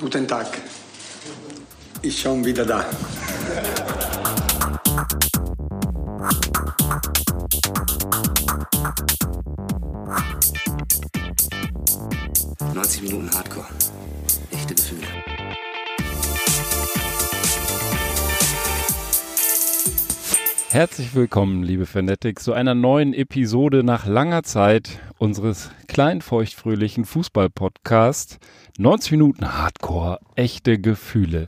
Guten Tag. Ich schon wieder da. 90 Minuten Hardcore. Echte Gefühle. Herzlich willkommen, liebe Fanatics, zu einer neuen Episode nach langer Zeit unseres kleinen, feuchtfröhlichen Fußball-Podcasts. 90 Minuten Hardcore, echte Gefühle.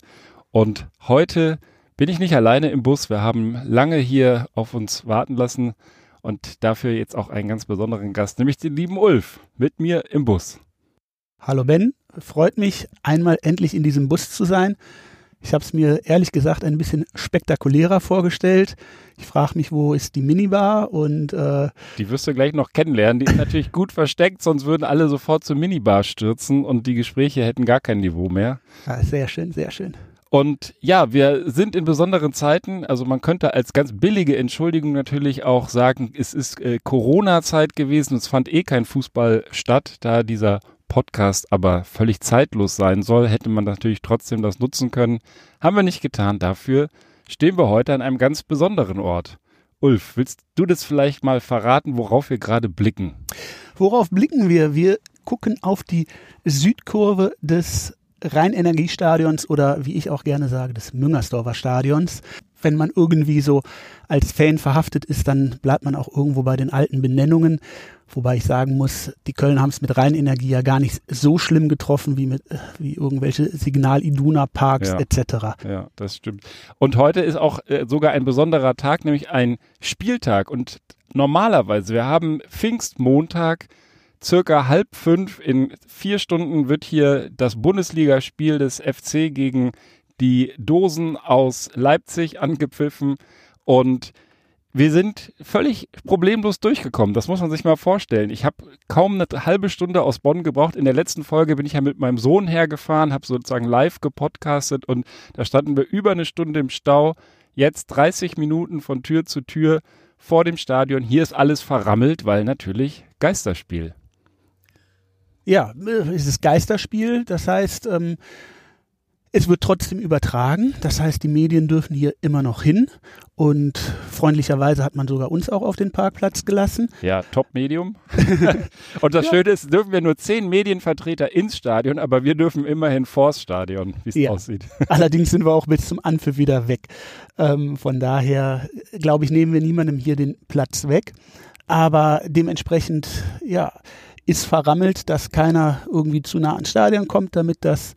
Und heute bin ich nicht alleine im Bus. Wir haben lange hier auf uns warten lassen und dafür jetzt auch einen ganz besonderen Gast, nämlich den lieben Ulf, mit mir im Bus. Hallo Ben, freut mich, einmal endlich in diesem Bus zu sein. Ich habe es mir ehrlich gesagt ein bisschen spektakulärer vorgestellt. Ich frage mich, wo ist die Minibar und äh, die wirst du gleich noch kennenlernen. Die ist natürlich gut versteckt, sonst würden alle sofort zur Minibar stürzen und die Gespräche hätten gar kein Niveau mehr. Ja, sehr schön, sehr schön. Und ja, wir sind in besonderen Zeiten. Also man könnte als ganz billige Entschuldigung natürlich auch sagen, es ist äh, Corona-Zeit gewesen. Es fand eh kein Fußball statt, da dieser Podcast aber völlig zeitlos sein soll, hätte man natürlich trotzdem das nutzen können. Haben wir nicht getan. Dafür stehen wir heute an einem ganz besonderen Ort. Ulf, willst du das vielleicht mal verraten, worauf wir gerade blicken? Worauf blicken wir? Wir gucken auf die Südkurve des Rheinenergiestadions oder wie ich auch gerne sage, des Müngersdorfer Stadions. Wenn man irgendwie so als Fan verhaftet ist, dann bleibt man auch irgendwo bei den alten Benennungen. Wobei ich sagen muss, die Köln haben es mit Rheinenergie ja gar nicht so schlimm getroffen wie mit wie irgendwelche Signal-Iduna-Parks Ja. etc. Ja, das stimmt. Und heute ist auch äh, sogar ein besonderer Tag, nämlich ein Spieltag. Und normalerweise, wir haben Pfingstmontag, circa halb fünf, in vier Stunden wird hier das Bundesligaspiel des FC gegen die Dosen aus Leipzig angepfiffen. Und wir sind völlig problemlos durchgekommen. Das muss man sich mal vorstellen. Ich habe kaum eine halbe Stunde aus Bonn gebraucht. In der letzten Folge bin ich ja mit meinem Sohn hergefahren, habe sozusagen live gepodcastet und da standen wir über eine Stunde im Stau. Jetzt 30 Minuten von Tür zu Tür vor dem Stadion. Hier ist alles verrammelt, weil natürlich Geisterspiel. Ja, es ist Geisterspiel. Das heißt, ähm, es wird trotzdem übertragen. Das heißt, die Medien dürfen hier immer noch hin. Und freundlicherweise hat man sogar uns auch auf den Parkplatz gelassen. Ja, Top-Medium. und das Ja. Schöne ist, dürfen wir nur zehn Medienvertreter ins Stadion, aber wir dürfen immerhin vors Stadion, wie es Ja. aussieht. Allerdings sind wir auch bis zum Anpfiff wieder weg. Ähm, von daher, glaube ich, nehmen wir niemandem hier den Platz weg. Aber dementsprechend, ja, ist verrammelt, dass keiner irgendwie zu nah ans Stadion kommt, damit das,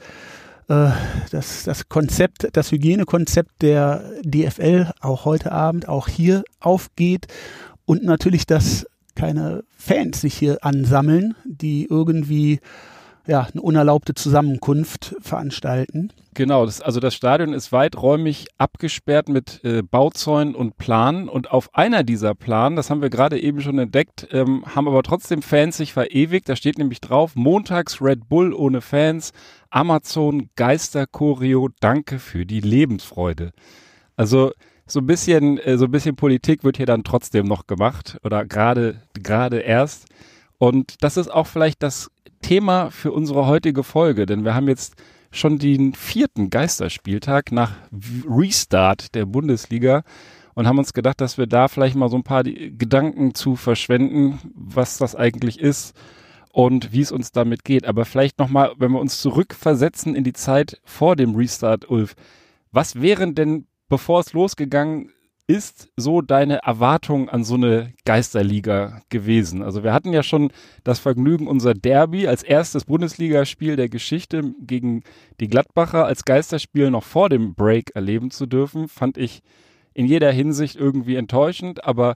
äh, das, das Konzept, das Hygienekonzept der DFL auch heute Abend auch hier aufgeht. Und natürlich, dass keine Fans sich hier ansammeln, die irgendwie ja, eine unerlaubte Zusammenkunft veranstalten. Genau, das, also das Stadion ist weiträumig abgesperrt mit äh, Bauzäunen und Planen und auf einer dieser Planen, das haben wir gerade eben schon entdeckt, ähm, haben aber trotzdem Fans sich verewigt. Da steht nämlich drauf, montags Red Bull ohne Fans, Amazon Geisterchoreo, danke für die Lebensfreude. Also so ein bisschen, äh, so ein bisschen Politik wird hier dann trotzdem noch gemacht oder gerade, gerade erst. Und das ist auch vielleicht das Thema für unsere heutige Folge, denn wir haben jetzt schon den vierten Geisterspieltag nach Restart der Bundesliga und haben uns gedacht, dass wir da vielleicht mal so ein paar Gedanken zu verschwenden, was das eigentlich ist und wie es uns damit geht. Aber vielleicht nochmal, wenn wir uns zurückversetzen in die Zeit vor dem Restart, Ulf, was wären denn, bevor es losgegangen ist, so deine Erwartung an so eine Geisterliga gewesen? Also wir hatten ja schon das Vergnügen, unser Derby als erstes Bundesligaspiel der Geschichte gegen die Gladbacher als Geisterspiel noch vor dem Break erleben zu dürfen, fand ich in jeder Hinsicht irgendwie enttäuschend, aber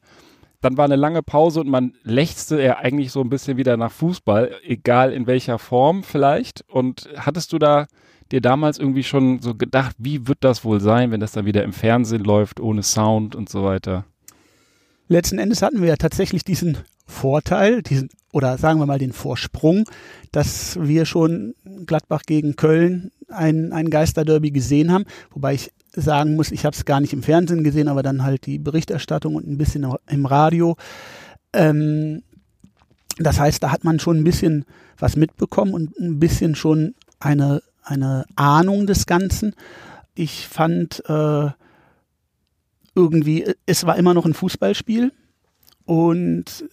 dann war eine lange Pause und man lechzte ja eigentlich so ein bisschen wieder nach Fußball, egal in welcher Form vielleicht. Und hattest du da dir damals irgendwie schon so gedacht, wie wird das wohl sein, wenn das dann wieder im Fernsehen läuft, ohne Sound und so weiter? Letzten Endes hatten wir ja tatsächlich diesen Vorteil, diesen, oder sagen wir mal den Vorsprung, dass wir schon Gladbach gegen Köln ein, ein Geisterderby gesehen haben, wobei ich sagen muss, ich habe es gar nicht im Fernsehen gesehen, aber dann halt die Berichterstattung und ein bisschen im Radio. Ähm, das heißt, da hat man schon ein bisschen was mitbekommen und ein bisschen schon eine, eine Ahnung des Ganzen. Ich fand äh, irgendwie, es war immer noch ein Fußballspiel und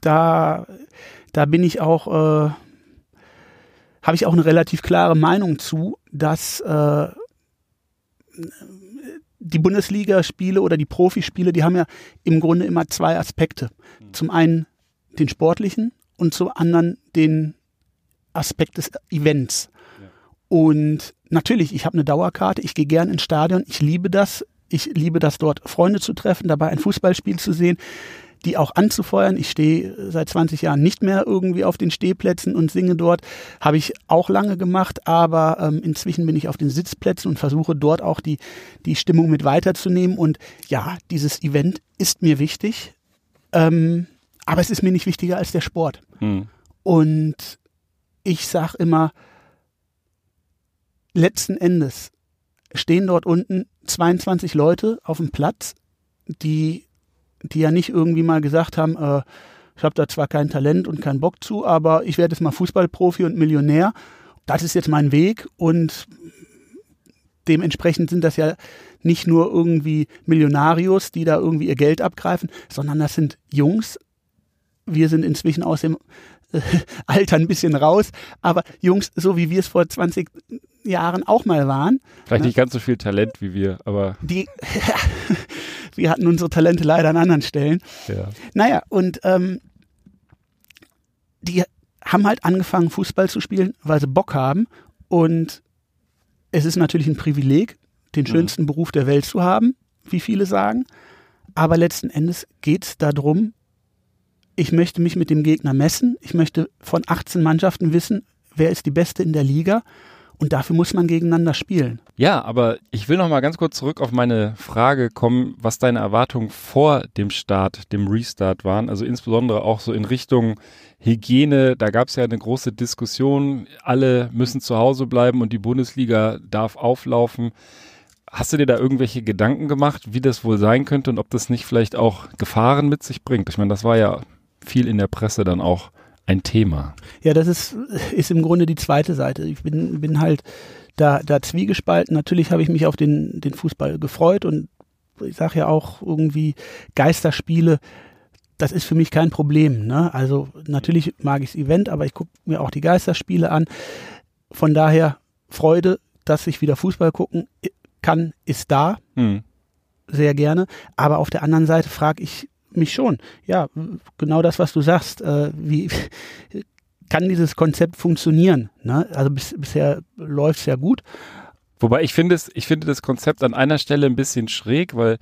da, da bin ich auch, äh, habe ich auch eine relativ klare Meinung zu, dass äh, die Bundesligaspiele oder die Profispiele, die haben ja im Grunde immer zwei Aspekte. Zum einen den sportlichen und zum anderen den Aspekt des Events. Und natürlich, ich habe eine Dauerkarte, ich gehe gern ins Stadion, ich liebe das. Ich liebe das dort, Freunde zu treffen, dabei ein Fußballspiel zu sehen, die auch anzufeuern. Ich stehe seit 20 Jahren nicht mehr irgendwie auf den Stehplätzen und singe dort. Habe ich auch lange gemacht, aber ähm, inzwischen bin ich auf den Sitzplätzen und versuche dort auch die, die Stimmung mit weiterzunehmen. Und ja, dieses Event ist mir wichtig, ähm, aber es ist mir nicht wichtiger als der Sport. Hm. Und ich sage immer, letzten Endes stehen dort unten 22 Leute auf dem Platz, die, die ja nicht irgendwie mal gesagt haben, äh, ich habe da zwar kein Talent und keinen Bock zu, aber ich werde jetzt mal Fußballprofi und Millionär. Das ist jetzt mein Weg und dementsprechend sind das ja nicht nur irgendwie Millionarios, die da irgendwie ihr Geld abgreifen, sondern das sind Jungs. Wir sind inzwischen aus dem äh, Alter ein bisschen raus, aber Jungs, so wie wir es vor 20 Jahren auch mal waren. Vielleicht ne? nicht ganz so viel Talent wie wir, aber Die, wir hatten unsere Talente leider an anderen Stellen. ja. Naja, und ähm, die haben halt angefangen, Fußball zu spielen, weil sie Bock haben. Und es ist natürlich ein Privileg, den schönsten Beruf der Welt zu haben, wie viele sagen. Aber letzten Endes geht es darum, ich möchte mich mit dem Gegner messen. Ich möchte von 18 Mannschaften wissen, wer ist die Beste in der Liga. Und dafür muss man gegeneinander spielen. Ja, aber ich will noch mal ganz kurz zurück auf meine Frage kommen, was deine Erwartungen vor dem Start, dem Restart waren. Also insbesondere auch so in Richtung Hygiene. Da gab es ja eine große Diskussion. Alle müssen zu Hause bleiben und die Bundesliga darf auflaufen. Hast du dir da irgendwelche Gedanken gemacht, wie das wohl sein könnte und ob das nicht vielleicht auch Gefahren mit sich bringt? Ich meine, das war ja viel in der Presse dann auch ein Thema. Ja, das ist, ist im Grunde die zweite Seite. Ich bin, bin halt da, da zwiegespalten. Natürlich habe ich mich auf den, den Fußball gefreut und ich sage ja auch irgendwie Geisterspiele, das ist für mich kein Problem. Ne? Also natürlich mag ich das Event, aber ich gucke mir auch die Geisterspiele an. Von daher Freude, dass ich wieder Fußball gucken kann, ist da, Hm. sehr gerne. Aber auf der anderen Seite frage ich mich schon, ja, genau das, was du sagst, äh, wie kann dieses Konzept funktionieren? Ne? Also bis, bisher läuft es ja gut. Wobei ich finde ich finde das Konzept an einer Stelle ein bisschen schräg, weil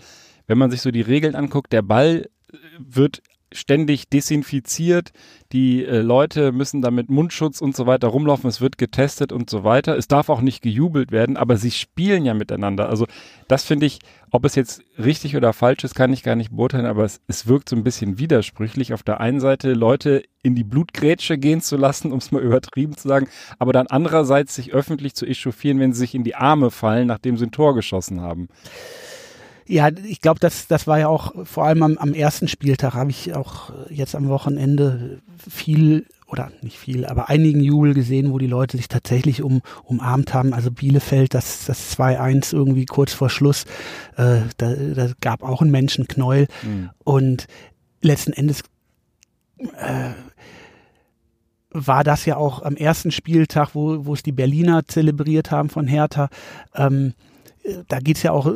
wenn man sich so die Regeln anguckt, der Ball äh, wird ständig desinfiziert, die äh, Leute müssen da mit Mundschutz und so weiter rumlaufen, es wird getestet und so weiter. Es darf auch nicht gejubelt werden, aber sie spielen ja miteinander. Also das finde ich, ob es jetzt richtig oder falsch ist, kann ich gar nicht beurteilen, aber es, es wirkt so ein bisschen widersprüchlich. Auf der einen Seite Leute in die Blutgrätsche gehen zu lassen, um es mal übertrieben zu sagen, aber dann andererseits sich öffentlich zu echauffieren, wenn sie sich in die Arme fallen, nachdem sie ein Tor geschossen haben. Ja, ich glaube, das, das war ja auch vor allem am, am ersten Spieltag, habe ich auch jetzt am Wochenende viel oder nicht viel, aber einigen Jubel gesehen, wo die Leute sich tatsächlich um, umarmt haben. Also Bielefeld, das, das 2-1 irgendwie kurz vor Schluss, äh, da, da gab auch einen Menschenknäuel. Mhm. Und letzten Endes äh, war das ja auch am ersten Spieltag, wo, wo es die Berliner zelebriert haben von Hertha. Ähm, äh, da geht's ja auch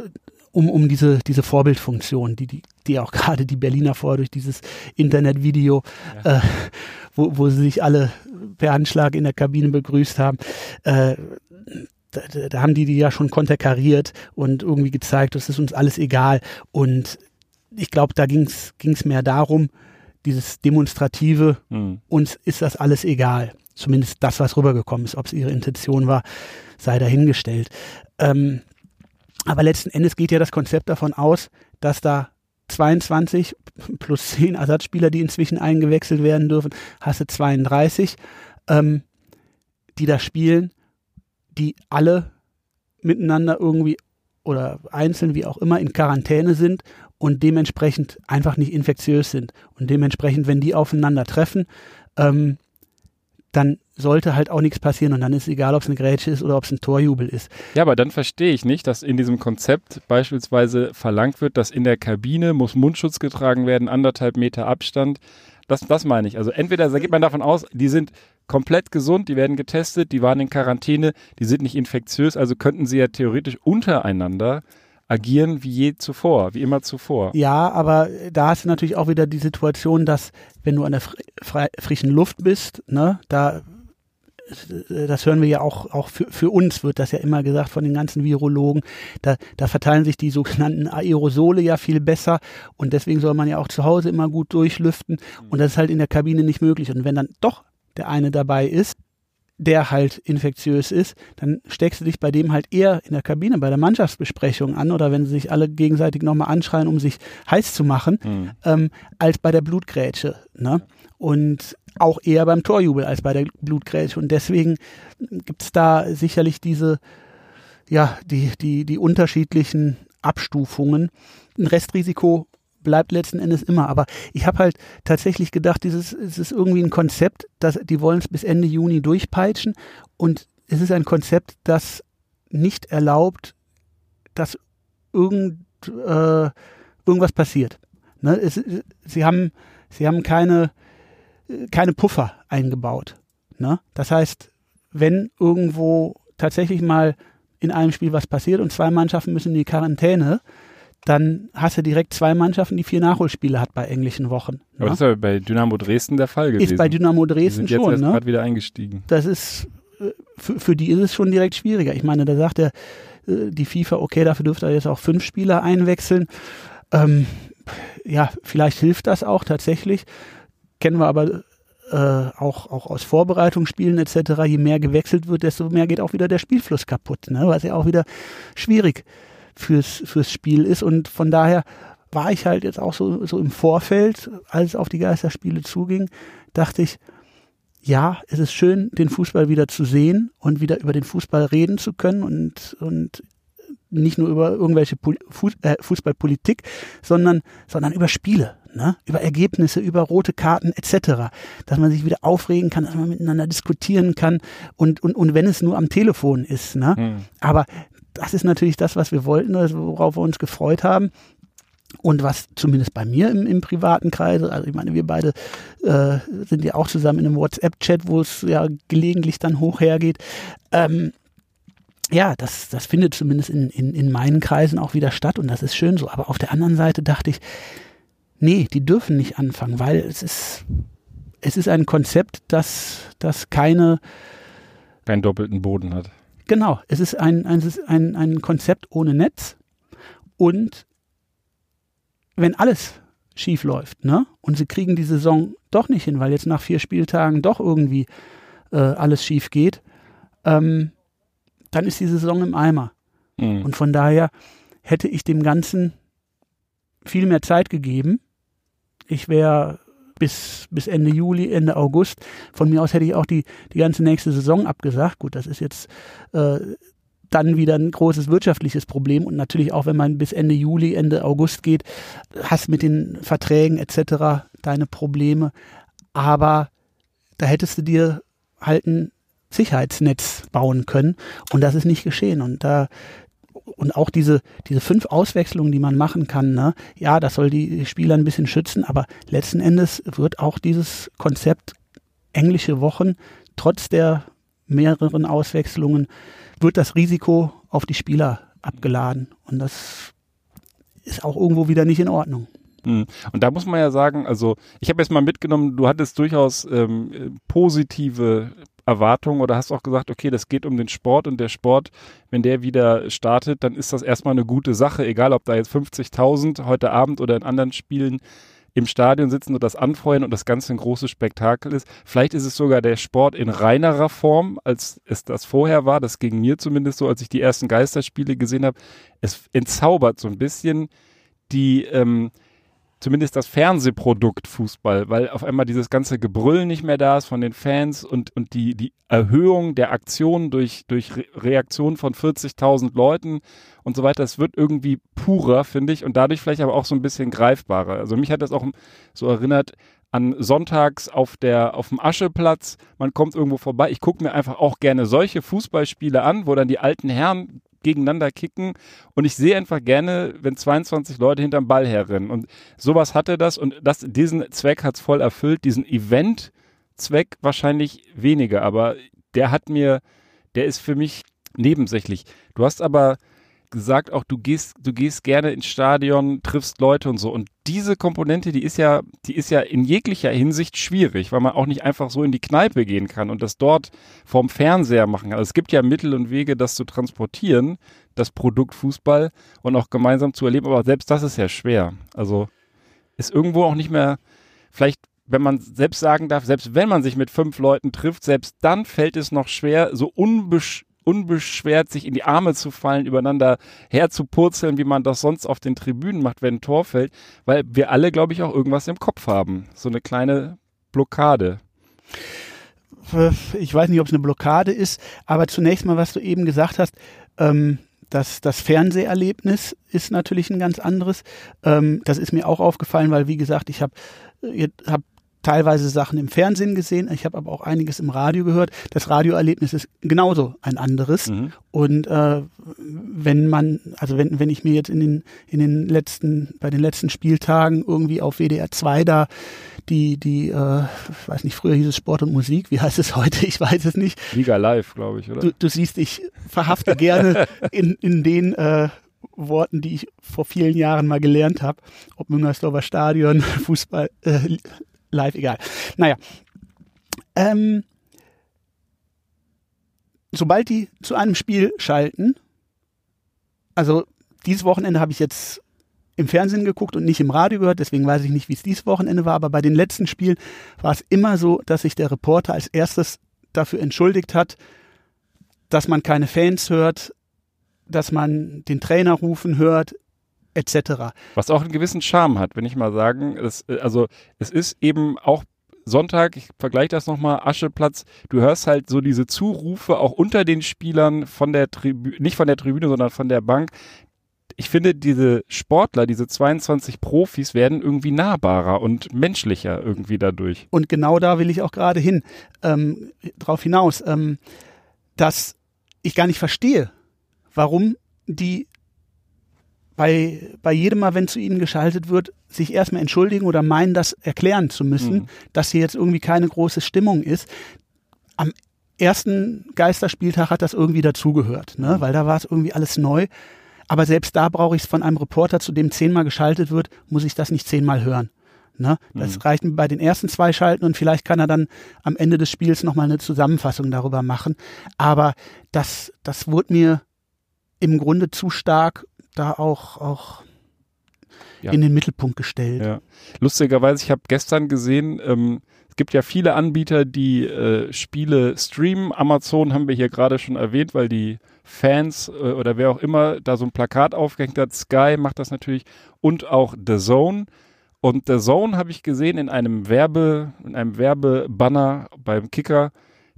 um, um diese, diese Vorbildfunktion, die, die, die auch gerade die Berliner vor durch dieses Internetvideo, äh, wo, wo sie sich alle per Anschlag in der Kabine begrüßt haben. Äh, da, da da haben die die ja schon konterkariert und irgendwie gezeigt, das ist uns alles egal. Und ich glaube, da ging es mehr darum, dieses Demonstrative, Mhm. uns ist das alles egal. Zumindest das, was rübergekommen ist. Ob es ihre Intention war, sei dahingestellt. Ähm, aber letzten Endes geht ja das Konzept davon aus, dass da 22 plus 10 Ersatzspieler, die inzwischen eingewechselt werden dürfen, hast du 32, ähm, die da spielen, die alle miteinander irgendwie oder einzeln, wie auch immer, in Quarantäne sind und dementsprechend einfach nicht infektiös sind. Und dementsprechend, wenn die aufeinander treffen, ähm, dann sollte halt auch nichts passieren und dann ist egal, ob es eine Grätsche ist oder ob es ein Torjubel ist. Ja, aber dann verstehe ich nicht, dass in diesem Konzept beispielsweise verlangt wird, dass in der Kabine muss Mundschutz getragen werden, anderthalb Meter Abstand. Das, das meine ich. Also entweder da geht man davon aus, die sind komplett gesund, die werden getestet, die waren in Quarantäne, die sind nicht infektiös, also könnten sie ja theoretisch untereinander agieren wie je zuvor, wie immer zuvor. Ja, aber da hast du natürlich auch wieder die Situation, dass wenn du an der fr frischen Luft bist, ne, da das hören wir ja auch, auch für, für uns wird das ja immer gesagt von den ganzen Virologen. Da, da verteilen sich die sogenannten Aerosole ja viel besser und deswegen soll man ja auch zu Hause immer gut durchlüften und das ist halt in der Kabine nicht möglich. Und wenn dann doch der eine dabei ist, der halt infektiös ist, dann steckst du dich bei dem halt eher in der Kabine bei der Mannschaftsbesprechung an oder wenn sie sich alle gegenseitig nochmal anschreien, um sich heiß zu machen, mhm. ähm, als bei der Blutgrätsche. Ne? Und auch eher beim Torjubel als bei der Blutgrätsche. Und deswegen gibt's da sicherlich diese, ja, die, die, die unterschiedlichen Abstufungen. Ein Restrisiko bleibt letzten Endes immer. Aber ich habe halt tatsächlich gedacht, dieses es ist irgendwie ein Konzept, dass die wollen es bis Ende Juni durchpeitschen und es ist ein Konzept, das nicht erlaubt, dass irgend, äh, irgendwas passiert. Ne? Es, sie haben sie haben keine keine Puffer eingebaut. Ne? Das heißt, wenn irgendwo tatsächlich mal in einem Spiel was passiert und zwei Mannschaften müssen in die Quarantäne, dann hast du direkt zwei Mannschaften, die vier Nachholspiele hat bei englischen Wochen. Aber ne? das ist ja bei Dynamo Dresden der Fall gewesen. Ist bei Dynamo Dresden die sind schon. Jetzt ne? gerade wieder eingestiegen. Das ist äh, für, für die ist es schon direkt schwieriger. Ich meine, da sagt der äh, die FIFA, okay, dafür dürfte er jetzt auch fünf Spieler einwechseln. Ähm, ja, vielleicht hilft das auch tatsächlich. Kennen wir aber äh, auch, auch aus Vorbereitungsspielen etc., je mehr gewechselt wird, desto mehr geht auch wieder der Spielfluss kaputt, ne? was ja auch wieder schwierig fürs, fürs Spiel ist. Und von daher war ich halt jetzt auch so, so im Vorfeld, als es auf die Geisterspiele zuging, dachte ich, ja, es ist schön, den Fußball wieder zu sehen und wieder über den Fußball reden zu können und, und nicht nur über irgendwelche äh, Fußballpolitik, sondern, sondern über Spiele, ne? über Ergebnisse, über rote Karten etc., dass man sich wieder aufregen kann, dass man miteinander diskutieren kann und, und, und wenn es nur am Telefon ist. Ne? Mhm. Aber das ist natürlich das, was wir wollten, worauf wir uns gefreut haben. Und was zumindest bei mir im, im privaten Kreise, also ich meine, wir beide äh, sind ja auch zusammen in einem WhatsApp-Chat, wo es ja gelegentlich dann hoch hergeht. Ähm, ja, das, das findet zumindest in, in, in meinen Kreisen auch wieder statt und das ist schön so. Aber auf der anderen Seite dachte ich, nee, die dürfen nicht anfangen, weil es ist, es ist ein Konzept, das, das keine. Keinen doppelten Boden hat. Genau, es ist ein, ein, ein, ein Konzept ohne Netz und wenn alles schief läuft, ne? Und sie kriegen die Saison doch nicht hin, weil jetzt nach vier Spieltagen doch irgendwie äh, alles schief geht, ähm, dann ist die Saison im Eimer. Mhm. Und von daher hätte ich dem Ganzen viel mehr Zeit gegeben. Ich wäre bis, bis Ende Juli, Ende August. Von mir aus hätte ich auch die, die ganze nächste Saison abgesagt. Gut, das ist jetzt äh, dann wieder ein großes wirtschaftliches Problem. Und natürlich auch, wenn man bis Ende Juli, Ende August geht, hast mit den Verträgen etc. deine Probleme. Aber da hättest du dir halt ein Sicherheitsnetz bauen können. Und das ist nicht geschehen. Und da, und auch diese, diese fünf Auswechslungen, die man machen kann, ne, ja, das soll die Spieler ein bisschen schützen, aber letzten Endes wird auch dieses Konzept englische Wochen, trotz der mehreren Auswechslungen, wird das Risiko auf die Spieler abgeladen. Und das ist auch irgendwo wieder nicht in Ordnung. Hm. Und da muss man ja sagen, also ich habe jetzt mal mitgenommen, du hattest durchaus ähm, positive Erwartungen oder hast auch gesagt, okay, das geht um den Sport und der Sport, wenn der wieder startet, dann ist das erstmal eine gute Sache, egal ob da jetzt 50.000 heute Abend oder in anderen Spielen im Stadion sitzen und das anfeuern und das Ganze ein großes Spektakel ist. Vielleicht ist es sogar der Sport in reinerer Form, als es das vorher war. Das ging mir zumindest so, als ich die ersten Geisterspiele gesehen habe. Es entzaubert so ein bisschen die, ähm, zumindest das Fernsehprodukt Fußball, weil auf einmal dieses ganze Gebrüll nicht mehr da ist von den Fans und, und die, die Erhöhung der Aktionen durch, durch Re Reaktionen von 40.000 Leuten und so weiter, das wird irgendwie purer, finde ich, und dadurch vielleicht aber auch so ein bisschen greifbarer. Also mich hat das auch so erinnert an Sonntags auf der auf dem Ascheplatz, man kommt irgendwo vorbei. Ich gucke mir einfach auch gerne solche Fußballspiele an, wo dann die alten Herren gegeneinander kicken. Und ich sehe einfach gerne, wenn 22 Leute hinterm Ball herrennen. Und sowas hatte das. Und das diesen Zweck hat's voll erfüllt, diesen Event Zweck wahrscheinlich weniger, aber der hat mir der ist für mich nebensächlich. Du hast aber gesagt auch, du gehst, du gehst gerne ins Stadion, triffst Leute und so. Und diese Komponente, die ist ja, die ist ja in jeglicher Hinsicht schwierig, weil man auch nicht einfach so in die Kneipe gehen kann und das dort vorm Fernseher machen kann. Also es gibt ja Mittel und Wege, das zu transportieren, das Produkt Fußball und auch gemeinsam zu erleben, aber selbst das ist ja schwer. Also ist irgendwo auch nicht mehr, vielleicht wenn man selbst sagen darf, selbst wenn man sich mit fünf Leuten trifft, selbst dann fällt es noch schwer, so unbesch unbeschwert sich in die Arme zu fallen, übereinander herzupurzeln, wie man das sonst auf den Tribünen macht, wenn ein Tor fällt, weil wir alle, glaube ich, auch irgendwas im Kopf haben. So eine kleine Blockade. Ich weiß nicht, ob es eine Blockade ist, aber zunächst mal, was du eben gesagt hast, ähm, das, das Fernseherlebnis ist natürlich ein ganz anderes. Ähm, das ist mir auch aufgefallen, weil, wie gesagt, ich habe hab teilweise Sachen im Fernsehen gesehen, ich habe aber auch einiges im Radio gehört. Das Radioerlebnis ist genauso ein anderes. Mhm. Und äh, wenn man, also wenn, wenn ich mir jetzt in den, in den letzten, bei den letzten Spieltagen irgendwie auf WDR 2 da die, die, äh, ich weiß nicht, früher hieß es Sport und Musik, wie heißt es heute? Ich weiß es nicht. Liga Live, glaube ich, oder? Du, du siehst, ich verhafte gerne in, in den äh, Worten, die ich vor vielen Jahren mal gelernt habe, ob Müngersdorfer Stadion, Fußball, äh, live, egal. Naja. Ähm, sobald die zu einem Spiel schalten, also dieses Wochenende habe ich jetzt im Fernsehen geguckt und nicht im Radio gehört, deswegen weiß ich nicht, wie es dieses Wochenende war, aber bei den letzten Spielen war es immer so, dass sich der Reporter als erstes dafür entschuldigt hat, dass man keine Fans hört, dass man den Trainer rufen hört, etc. Was auch einen gewissen Charme hat, wenn ich mal sagen. Es, äh, also es ist eben auch Sonntag, ich vergleiche das nochmal, Ascheplatz, du hörst halt so diese Zurufe auch unter den Spielern von der Tribüne, nicht von der Tribüne, sondern von der Bank. Ich finde, diese Sportler, diese 22 Profis werden irgendwie nahbarer und menschlicher irgendwie dadurch. Und genau da will ich auch gerade hin, ähm, drauf hinaus, ähm, dass ich gar nicht verstehe, warum die bei, bei jedem Mal, wenn zu ihnen geschaltet wird, sich erstmal entschuldigen oder meinen, das erklären zu müssen, mhm. dass hier jetzt irgendwie keine große Stimmung ist. Am ersten Geisterspieltag hat das irgendwie dazugehört, ne? Mhm. weil da war es irgendwie alles neu. Aber selbst da brauche ich es von einem Reporter, zu dem zehnmal geschaltet wird, muss ich das nicht zehnmal hören. Ne? Das mhm. reicht mir bei den ersten zwei Schalten und vielleicht kann er dann am Ende des Spiels nochmal eine Zusammenfassung darüber machen. Aber das, das wurde mir im Grunde zu stark da auch, auch ja. in den Mittelpunkt gestellt. Ja. Lustigerweise, ich habe gestern gesehen, ähm, es gibt ja viele Anbieter, die äh, Spiele streamen. Amazon haben wir hier gerade schon erwähnt, weil die Fans äh, oder wer auch immer da so ein Plakat aufgehängt hat. Sky macht das natürlich und auch The Zone. Und The Zone habe ich gesehen in einem Werbe, in einem Werbebanner beim Kicker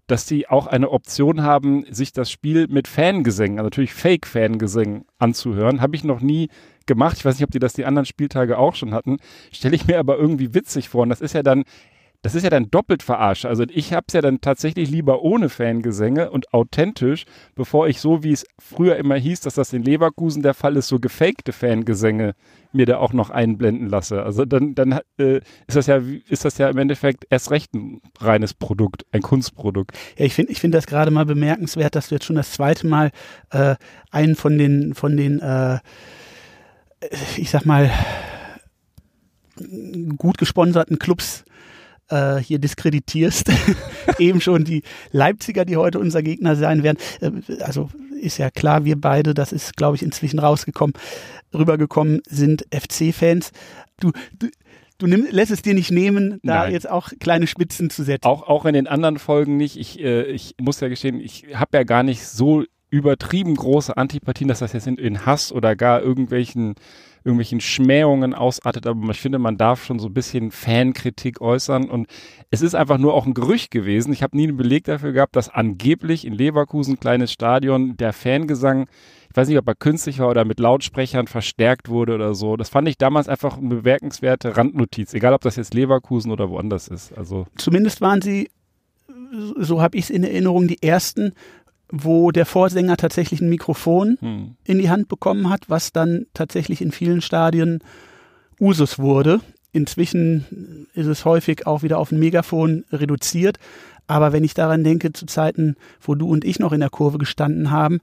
dass die auch eine Option haben, sich das Spiel mit Fangesängen, also natürlich Fake-Fangesängen anzuhören. Habe ich noch nie gemacht. Ich weiß nicht, ob die das die anderen Spieltage auch schon hatten. Stelle ich mir aber irgendwie witzig vor. Und das ist ja dann das ist ja dann doppelt verarscht. Also ich habe es ja dann tatsächlich lieber ohne Fangesänge und authentisch, bevor ich so, wie es früher immer hieß, dass das in Leverkusen der Fall ist, so gefakte Fangesänge mir da auch noch einblenden lasse. Also dann, dann äh, ist das ja, ist das ja im Endeffekt erst recht ein reines Produkt, ein Kunstprodukt. Ja, ich finde, ich finde das gerade mal bemerkenswert, dass du jetzt schon das zweite Mal äh, einen von den, von den, äh, ich sag mal, gut gesponserten Clubs äh, hier diskreditierst. Eben schon die Leipziger, die heute unser Gegner sein werden. Äh, also ist ja klar, wir beide, das ist, glaube ich, inzwischen rausgekommen, rübergekommen, sind FC-Fans. Du, du, du nimm, lässt es dir nicht nehmen, da Nein. jetzt auch kleine Spitzen zu setzen. Auch, auch in den anderen Folgen nicht. Ich, äh, ich muss ja gestehen, ich habe ja gar nicht so übertrieben große Antipathien, dass das jetzt in, in Hass oder gar irgendwelchen irgendwelchen Schmähungen ausartet, aber ich finde, man darf schon so ein bisschen Fankritik äußern und es ist einfach nur auch ein Gerücht gewesen. Ich habe nie einen Beleg dafür gehabt, dass angeblich in Leverkusen, kleines Stadion, der Fangesang ich weiß nicht, ob er künstlich war oder mit Lautsprechern verstärkt wurde oder so. Das fand ich damals einfach eine bemerkenswerte Randnotiz, egal ob das jetzt Leverkusen oder woanders ist. Also Zumindest waren sie, so habe ich es in Erinnerung, die ersten, wo der Vorsänger tatsächlich ein Mikrofon hm. in die Hand bekommen hat, was dann tatsächlich in vielen Stadien Usus wurde. Inzwischen ist es häufig auch wieder auf ein Megafon reduziert. Aber wenn ich daran denke, zu Zeiten, wo du und ich noch in der Kurve gestanden haben,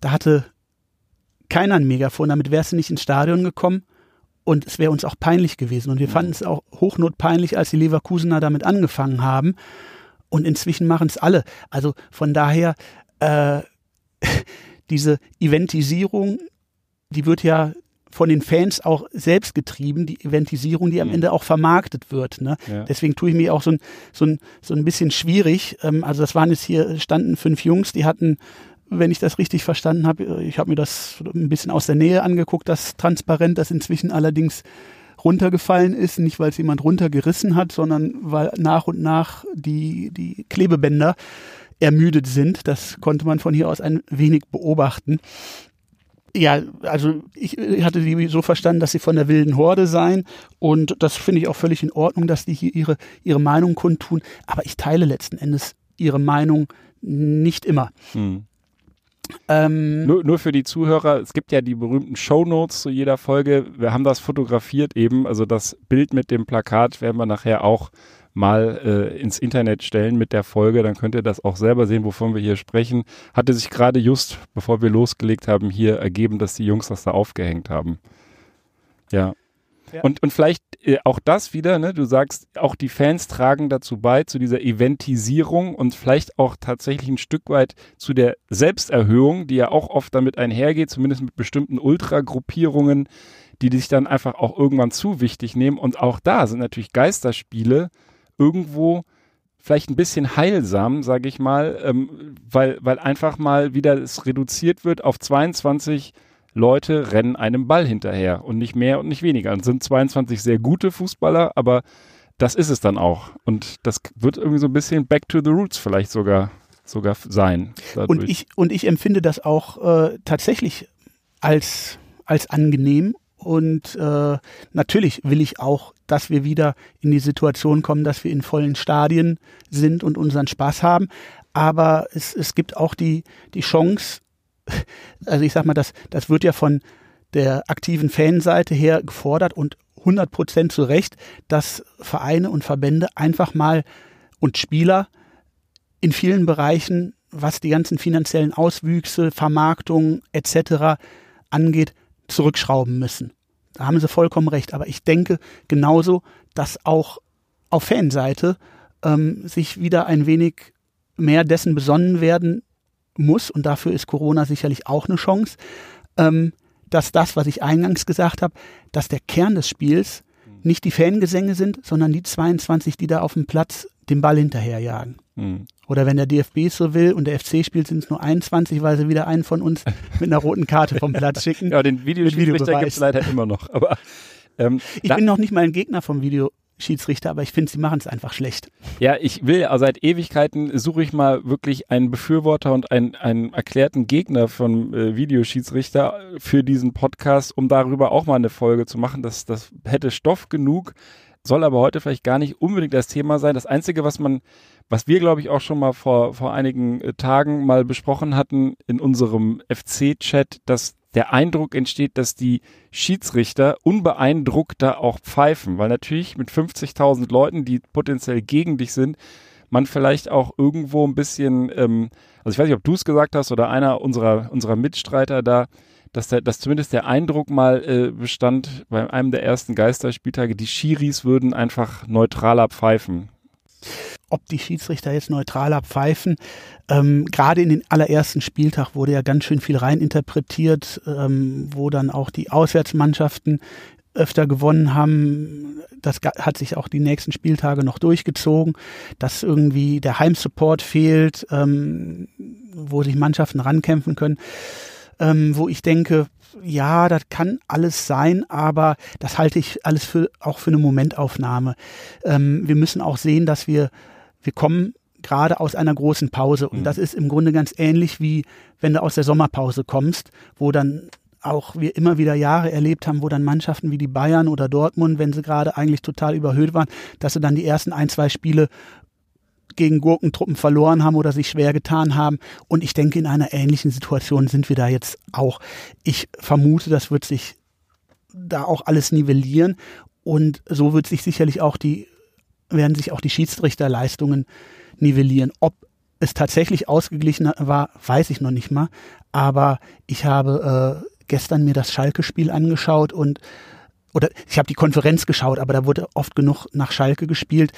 da hatte keiner ein Megafon, damit wärst du nicht ins Stadion gekommen und es wäre uns auch peinlich gewesen. Und wir fanden es auch hochnotpeinlich, als die Leverkusener damit angefangen haben. Und inzwischen machen es alle. Also von daher, äh, diese Eventisierung, die wird ja von den Fans auch selbst getrieben, die Eventisierung, die am Mhm. Ende auch vermarktet wird. Ne? Ja. Deswegen tue ich mir auch so ein, so ein, so ein bisschen schwierig. Ähm, also das waren jetzt hier, standen fünf Jungs, die hatten, wenn ich das richtig verstanden habe, ich habe mir das ein bisschen aus der Nähe angeguckt, das Transparent, das inzwischen allerdings runtergefallen ist, nicht weil es jemand runtergerissen hat, sondern weil nach und nach die, die Klebebänder ermüdet sind. Das konnte man von hier aus ein wenig beobachten. Ja, also ich hatte die so verstanden, dass sie von der wilden Horde seien und das finde ich auch völlig in Ordnung, dass die hier ihre, ihre Meinung kundtun, aber ich teile letzten Endes ihre Meinung nicht immer. Hm. Ähm, Nur, nur für die Zuhörer, es gibt ja die berühmten Shownotes zu jeder Folge. Wir haben das fotografiert eben, also das Bild mit dem Plakat werden wir nachher auch mal äh, ins Internet stellen mit der Folge. Dann könnt ihr das auch selber sehen, wovon wir hier sprechen. Hatte sich gerade just, bevor wir losgelegt haben, hier ergeben, dass die Jungs das da aufgehängt haben. Ja. Ja. Und, und vielleicht äh, auch das wieder, ne? Du sagst, auch die Fans tragen dazu bei, zu dieser Eventisierung und vielleicht auch tatsächlich ein Stück weit zu der Selbsterhöhung, die ja auch oft damit einhergeht, zumindest mit bestimmten Ultragruppierungen, die sich dann einfach auch irgendwann zu wichtig nehmen. Und auch da sind natürlich Geisterspiele irgendwo vielleicht ein bisschen heilsam, sage ich mal, ähm, weil, weil einfach mal wieder es reduziert wird auf 22 Leute rennen einem Ball hinterher und nicht mehr und nicht weniger. Und sind 22 sehr gute Fußballer, aber das ist es dann auch. Und das wird irgendwie so ein bisschen back to the roots vielleicht sogar, sogar sein. und ich, und ich empfinde das auch äh, tatsächlich als, als angenehm. Und äh, natürlich will ich auch, dass wir wieder in die Situation kommen, dass wir in vollen Stadien sind und unseren Spaß haben. Aber es, es gibt auch die, die Chance, also ich sag mal, das, das wird ja von der aktiven Fanseite her gefordert und 100 Prozent zu Recht, dass Vereine und Verbände einfach mal und Spieler in vielen Bereichen, was die ganzen finanziellen Auswüchse, Vermarktung etc. angeht, zurückschrauben müssen. Da haben sie vollkommen recht. Aber ich denke genauso, dass auch auf Fanseite ähm, sich wieder ein wenig mehr dessen besonnen werden muss, und dafür ist Corona sicherlich auch eine Chance, ähm, dass das, was ich eingangs gesagt habe, dass der Kern des Spiels nicht die Fangesänge sind, sondern die 22, die da auf dem Platz den Ball hinterherjagen. Hm. Oder wenn der DFB es so will und der FC spielt, sind es nur 21, weil sie wieder einen von uns mit einer roten Karte vom Platz schicken. Ja, den Videoschiedsrichter gibt es leider immer noch. Aber ähm, Ich bin noch nicht mal ein Gegner vom Videoschiedsrichter, aber ich finde, sie machen es einfach schlecht. Ja, ich will, also seit Ewigkeiten suche ich mal wirklich einen Befürworter und einen, einen erklärten Gegner von äh, Videoschiedsrichter für diesen Podcast, um darüber auch mal eine Folge zu machen. Das, das hätte Stoff genug, soll aber heute vielleicht gar nicht unbedingt das Thema sein. Das Einzige, was man, was wir, glaube ich, auch schon mal vor, vor einigen äh, Tagen mal besprochen hatten in unserem FC-Chat, dass der Eindruck entsteht, dass die Schiedsrichter unbeeindruckter auch pfeifen, weil natürlich mit 50.000 Leuten, die potenziell gegen dich sind, man vielleicht auch irgendwo ein bisschen, ähm, also ich weiß nicht, ob du es gesagt hast oder einer unserer, unserer Mitstreiter da, dass, der, dass zumindest der Eindruck mal äh, bestand bei einem der ersten Geisterspieltage, die Schiris würden einfach neutraler pfeifen. Ob die Schiedsrichter jetzt neutraler pfeifen. Ähm, Gerade in den allerersten Spieltag wurde ja ganz schön viel reininterpretiert, ähm, wo dann auch die Auswärtsmannschaften öfter gewonnen haben. Das hat sich auch die nächsten Spieltage noch durchgezogen, dass irgendwie der Heimsupport fehlt, ähm, wo sich Mannschaften rankämpfen können. Ähm, wo ich denke, ja, das kann alles sein, aber das halte ich alles für auch für eine Momentaufnahme. Ähm, wir müssen auch sehen, dass wir wir kommen gerade aus einer großen Pause. Und Mhm. das ist im Grunde ganz ähnlich wie wenn du aus der Sommerpause kommst, wo dann auch wir immer wieder Jahre erlebt haben, wo dann Mannschaften wie die Bayern oder Dortmund, wenn sie gerade eigentlich total überhöht waren, dass sie dann die ersten ein, zwei Spiele gegen Gurkentruppen verloren haben oder sich schwer getan haben. Und ich denke, in einer ähnlichen Situation sind wir da jetzt auch. Ich vermute, das wird sich da auch alles nivellieren. Und so wird sich sicherlich auch die, werden sich auch die Schiedsrichterleistungen nivellieren. Ob es tatsächlich ausgeglichen war, weiß ich noch nicht mal. Aber ich habe äh, gestern mir das Schalke-Spiel angeschaut und oder ich habe die Konferenz geschaut, aber da wurde oft genug nach Schalke gespielt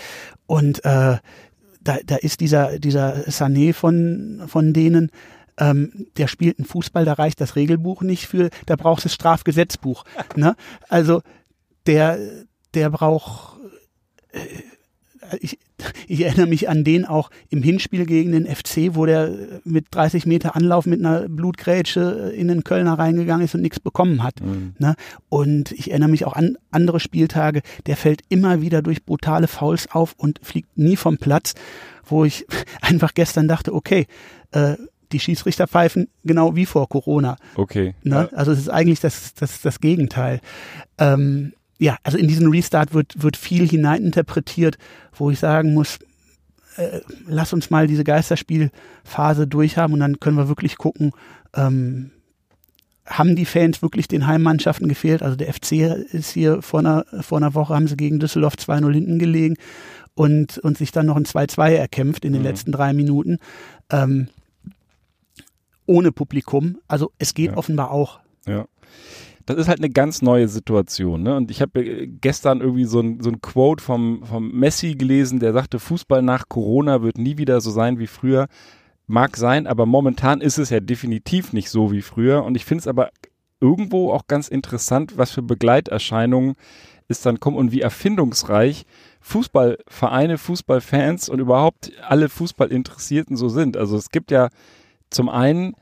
und äh, da, da ist dieser dieser Sané von von denen ähm, der spielt einen Fußball, da reicht das Regelbuch nicht für, da braucht es Strafgesetzbuch. Ne? Also der der braucht äh, ich, ich erinnere mich an den auch im Hinspiel gegen den FC, wo der mit 30 Meter Anlauf mit einer Blutgrätsche in den Kölner reingegangen ist und nichts bekommen hat. Mhm. Ne? Und ich erinnere mich auch an andere Spieltage, der fällt immer wieder durch brutale Fouls auf und fliegt nie vom Platz, wo ich einfach gestern dachte, okay, äh, die Schiedsrichter pfeifen genau wie vor Corona. Okay. Ne? Also es ist eigentlich das, das, das Gegenteil. Ähm, ja, also in diesen Restart wird, wird viel hineininterpretiert, wo ich sagen muss, äh, lass uns mal diese Geisterspielphase durchhaben und dann können wir wirklich gucken, ähm, haben die Fans wirklich den Heimmannschaften gefehlt? Also der FC ist hier vor einer, vor einer Woche, haben sie gegen Düsseldorf 2-0 hinten gelegen und, und sich dann noch ein 2-2 erkämpft in den Mhm. letzten drei Minuten. Ähm, ohne Publikum. Also es geht Ja. offenbar auch. Ja. Das ist halt eine ganz neue Situation. Ne? Und ich habe äh, gestern irgendwie so ein, so ein Quote vom, vom Messi gelesen, der sagte, Fußball nach Corona wird nie wieder so sein wie früher. Mag sein, aber momentan ist es ja definitiv nicht so wie früher. Und ich finde es aber irgendwo auch ganz interessant, was für Begleiterscheinungen es dann kommen und wie erfindungsreich Fußballvereine, Fußballfans und überhaupt alle Fußballinteressierten so sind. Also es gibt ja zum einen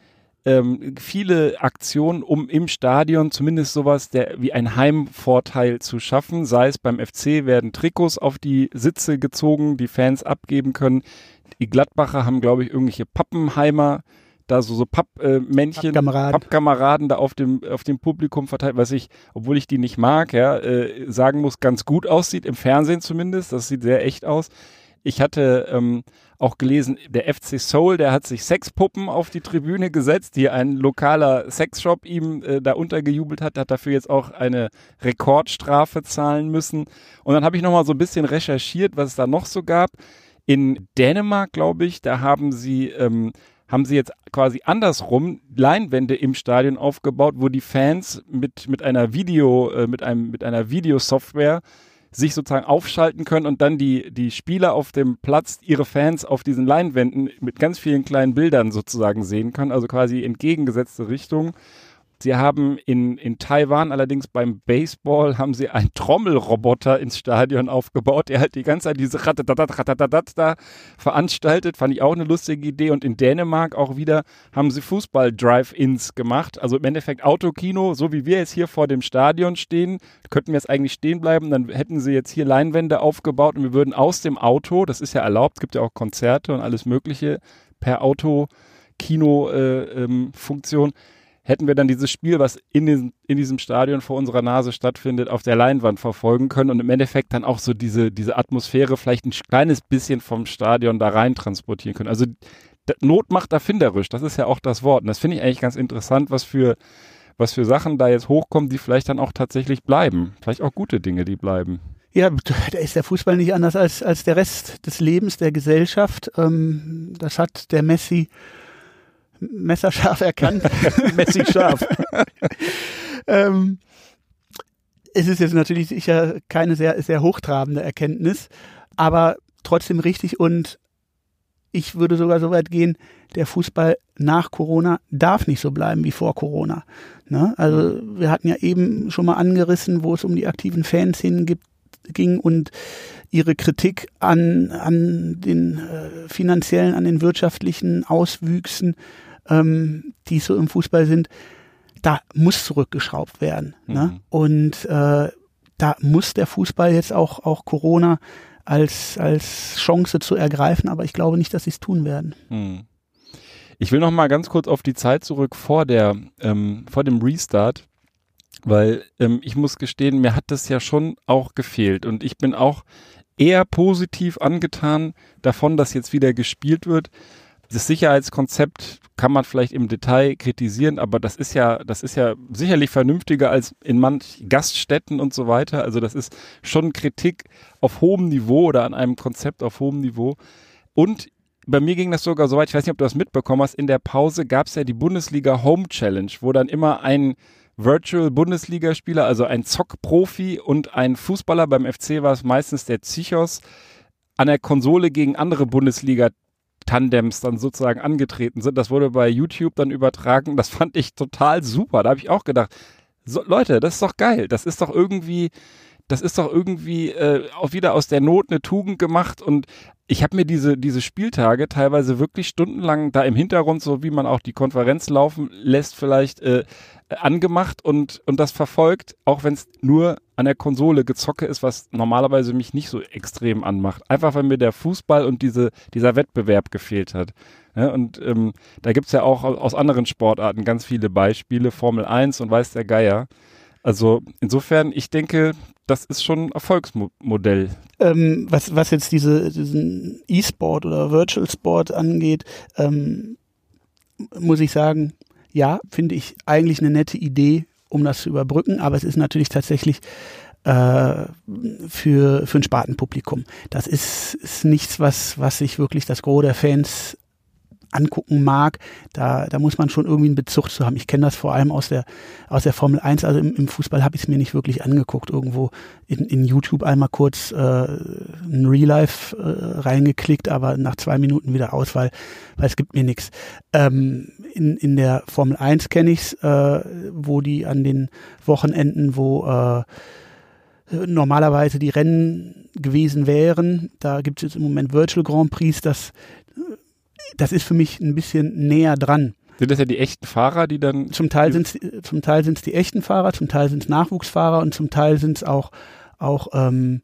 ähm, viele Aktionen, um im Stadion zumindest sowas der, wie ein Heimvorteil zu schaffen. Sei es beim FC werden Trikots auf die Sitze gezogen, die Fans abgeben können. Die Gladbacher haben, glaube ich, irgendwelche Pappenheimer, da so, so Pappmännchen, Pappkameraden. Pappkameraden da auf dem, auf dem Publikum verteilt, was ich, obwohl ich die nicht mag, ja, äh, sagen muss, ganz gut aussieht, im Fernsehen zumindest. Das sieht sehr echt aus. Ich hatte ähm, auch gelesen, der FC Seoul, der hat sich Sexpuppen auf die Tribüne gesetzt, die ein lokaler Sexshop ihm äh, da untergejubelt hat, hat dafür jetzt auch eine Rekordstrafe zahlen müssen. Und dann habe ich nochmal so ein bisschen recherchiert, was es da noch so gab. In Dänemark, glaube ich, da haben sie, ähm, haben sie jetzt quasi andersrum Leinwände im Stadion aufgebaut, wo die Fans mit, mit einer Video, äh, mit einem, mit einer Videosoftware sich sozusagen aufschalten können und dann die, die Spieler auf dem Platz ihre Fans auf diesen Leinwänden mit ganz vielen kleinen Bildern sozusagen sehen können, also quasi entgegengesetzte Richtung. Sie haben in, in Taiwan allerdings beim Baseball haben sie einen Trommelroboter ins Stadion aufgebaut, der halt die ganze Zeit diese Ratatatat, da veranstaltet. Fand ich auch eine lustige Idee. Und in Dänemark auch wieder haben sie Fußball-Drive-Ins gemacht. Also im Endeffekt Autokino, so wie wir jetzt hier vor dem Stadion stehen, könnten wir jetzt eigentlich stehen bleiben. Dann hätten sie jetzt hier Leinwände aufgebaut und wir würden aus dem Auto, das ist ja erlaubt, gibt ja auch Konzerte und alles Mögliche per Auto-Kino-Funktion, äh, ähm, hätten wir dann dieses Spiel, was in, den, in diesem Stadion vor unserer Nase stattfindet, auf der Leinwand verfolgen können und im Endeffekt dann auch so diese, diese Atmosphäre vielleicht ein kleines bisschen vom Stadion da rein transportieren können. Also Not macht erfinderisch, das ist ja auch das Wort. Und das finde ich eigentlich ganz interessant, was für, was für Sachen da jetzt hochkommen, die vielleicht dann auch tatsächlich bleiben. Vielleicht auch gute Dinge, die bleiben. Ja, da ist der Fußball nicht anders als, als der Rest des Lebens, der Gesellschaft. Ähm, das hat der Messi messerscharf erkannt. Messi scharf. ähm, es ist jetzt natürlich sicher keine sehr, sehr hochtrabende Erkenntnis, aber trotzdem richtig und ich würde sogar so weit gehen, der Fußball nach Corona darf nicht so bleiben wie vor Corona. Ne? Also wir hatten ja eben schon mal angerissen, wo es um die aktiven Fans hingibt, ging und ihre Kritik an, an den äh, finanziellen, an den wirtschaftlichen Auswüchsen, ähm, die so im Fußball sind, da muss zurückgeschraubt werden. Ne? Mhm. Und äh, da muss der Fußball jetzt auch, auch Corona als, als Chance zu ergreifen, aber ich glaube nicht, dass sie es tun werden. Hm. Ich will noch mal ganz kurz auf die Zeit zurück vor der, ähm, vor dem Restart, weil ähm, ich muss gestehen, mir hat das ja schon auch gefehlt und ich bin auch eher positiv angetan davon, dass jetzt wieder gespielt wird. Das Sicherheitskonzept kann man vielleicht im Detail kritisieren, aber das ist ja, das ist ja sicherlich vernünftiger als in manch Gaststätten und so weiter. Also das ist schon Kritik auf hohem Niveau oder an einem Konzept auf hohem Niveau. Und bei mir ging das sogar so weit, ich weiß nicht, ob du das mitbekommen hast, in der Pause gab es ja die Bundesliga Home Challenge, wo dann immer ein Virtual Bundesligaspieler, also ein Zock-Profi und ein Fußballer, beim FC war es meistens der Zichos, an der Konsole gegen andere Bundesliga Tandems dann sozusagen angetreten sind. Das wurde bei YouTube dann übertragen. Das fand ich total super. Da habe ich auch gedacht, so, Leute, das ist doch geil. Das ist doch irgendwie, das ist doch irgendwie äh, auch wieder aus der Not eine Tugend gemacht und ich habe mir diese, diese Spieltage teilweise wirklich stundenlang da im Hintergrund, so wie man auch die Konferenz laufen lässt, vielleicht äh, angemacht und, und das verfolgt, auch wenn es nur an der Konsole gezocke ist, was normalerweise mich nicht so extrem anmacht. Einfach weil mir der Fußball und diese, dieser Wettbewerb gefehlt hat. Ja, und ähm, da gibt's ja auch aus anderen Sportarten ganz viele Beispiele, Formel 1 und weiß der Geier. Also insofern, ich denke, das ist schon ein Erfolgsmodell. Ähm, was, was jetzt diese, diesen E-Sport oder Virtual Sport angeht, ähm, muss ich sagen, ja, finde ich eigentlich eine nette Idee, um das zu überbrücken, aber es ist natürlich tatsächlich äh, für, für ein Spartenpublikum. Das ist, ist nichts, was, was sich wirklich das Gros der Fans angucken mag, da, da muss man schon irgendwie einen Bezug zu haben. Ich kenne das vor allem aus der, aus der Formel 1, also im, im Fußball habe ich es mir nicht wirklich angeguckt. Irgendwo in, in YouTube einmal kurz äh, ein Real Life äh, reingeklickt, aber nach zwei Minuten wieder aus, weil, weil es gibt mir nichts. Ähm, in, in der Formel 1 kenne ich's, äh, wo die an den Wochenenden, wo äh, normalerweise die Rennen gewesen wären. Da gibt es jetzt im Moment Virtual Grand Prix, das das ist für mich ein bisschen näher dran. Sind das ja die echten Fahrer, die dann. Zum Teil sind es zum Teil sind's die echten Fahrer, zum Teil sind es Nachwuchsfahrer und zum Teil sind es auch, auch ähm,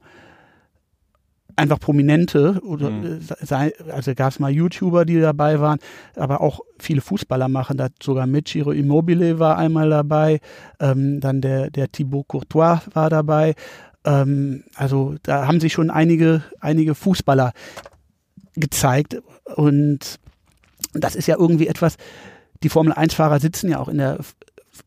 einfach Prominente oder mhm. sei, also gab es mal YouTuber, die dabei waren, aber auch viele Fußballer machen das. Sogar Michiro Immobile war einmal dabei, ähm, dann der der Thibaut Courtois war dabei. Ähm, also da haben sich schon einige einige Fußballer gezeigt und das ist ja irgendwie etwas, die Formel 1-Fahrer sitzen ja auch in der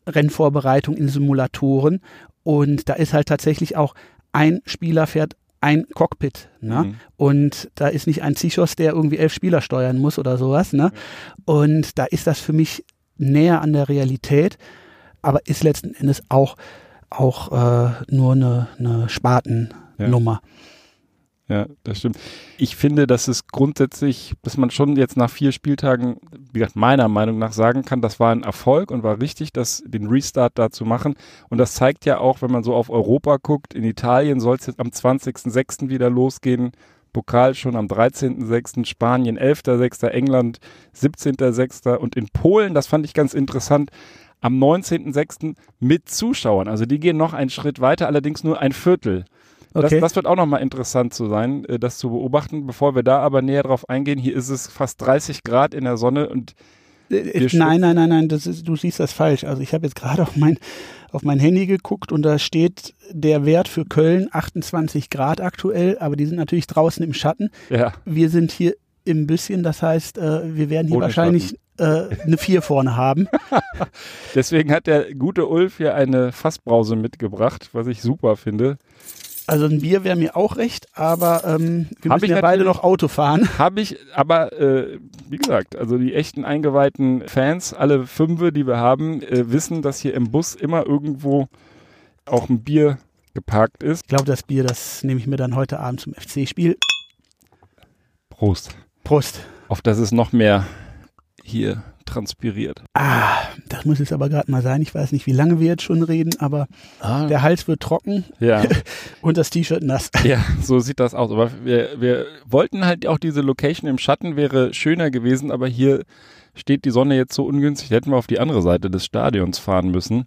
Rennvorbereitung in Simulatoren und da ist halt tatsächlich auch ein Spieler fährt ein Cockpit, ne? Mhm. Und da ist nicht ein Zichos, der irgendwie elf Spieler steuern muss oder sowas, ne? Und da ist das für mich näher an der Realität, aber ist letzten Endes auch auch äh, nur eine, eine Spartennummer. Ja. Ja, das stimmt. Ich finde, dass es grundsätzlich, dass man schon jetzt nach vier Spieltagen, wie gesagt, meiner Meinung nach sagen kann, das war ein Erfolg und war richtig, das, den Restart da zu machen. Und das zeigt ja auch, wenn man so auf Europa guckt, in Italien soll es jetzt am 20.06. wieder losgehen. Pokal schon am 13.06., Spanien 11.06., England 17.06. und in Polen, das fand ich ganz interessant, am 19.06. mit Zuschauern. Also die gehen noch einen Schritt weiter, allerdings nur ein Viertel. Okay. Das, das wird auch nochmal interessant zu sein, äh, das zu beobachten. Bevor wir da aber näher drauf eingehen, hier ist es fast 30 Grad in der Sonne und äh, Nein, nein, nein, nein, das ist, du siehst das falsch. Also ich habe jetzt gerade auf mein, auf mein Handy geguckt und da steht der Wert für Köln 28 Grad aktuell, aber die sind natürlich draußen im Schatten. Ja. Wir sind hier im bisschen, das heißt, äh, wir werden hier Ohne wahrscheinlich äh, eine 4 vorne haben. Deswegen hat der gute Ulf hier eine Fassbrause mitgebracht, was ich super finde. Also ein Bier wäre mir auch recht, aber ähm, wir hab müssen ja beide noch Auto fahren. Habe ich, aber äh, wie gesagt, also die echten eingeweihten Fans, alle fünf, die wir haben, äh, wissen, dass hier im Bus immer irgendwo auch ein Bier geparkt ist. Ich glaube, das Bier, das nehme ich mir dann heute Abend zum FC-Spiel. Prost. Prost. Auf das es noch mehr hier transpiriert. Ah, das muss jetzt aber gerade mal sein. Ich weiß nicht, wie lange wir jetzt schon reden, aber ah. der Hals wird trocken ja. und das T-Shirt nass. Ja, so sieht das aus. Aber wir, wir wollten halt auch diese Location im Schatten wäre schöner gewesen, aber hier steht die Sonne jetzt so ungünstig, da hätten wir auf die andere Seite des Stadions fahren müssen.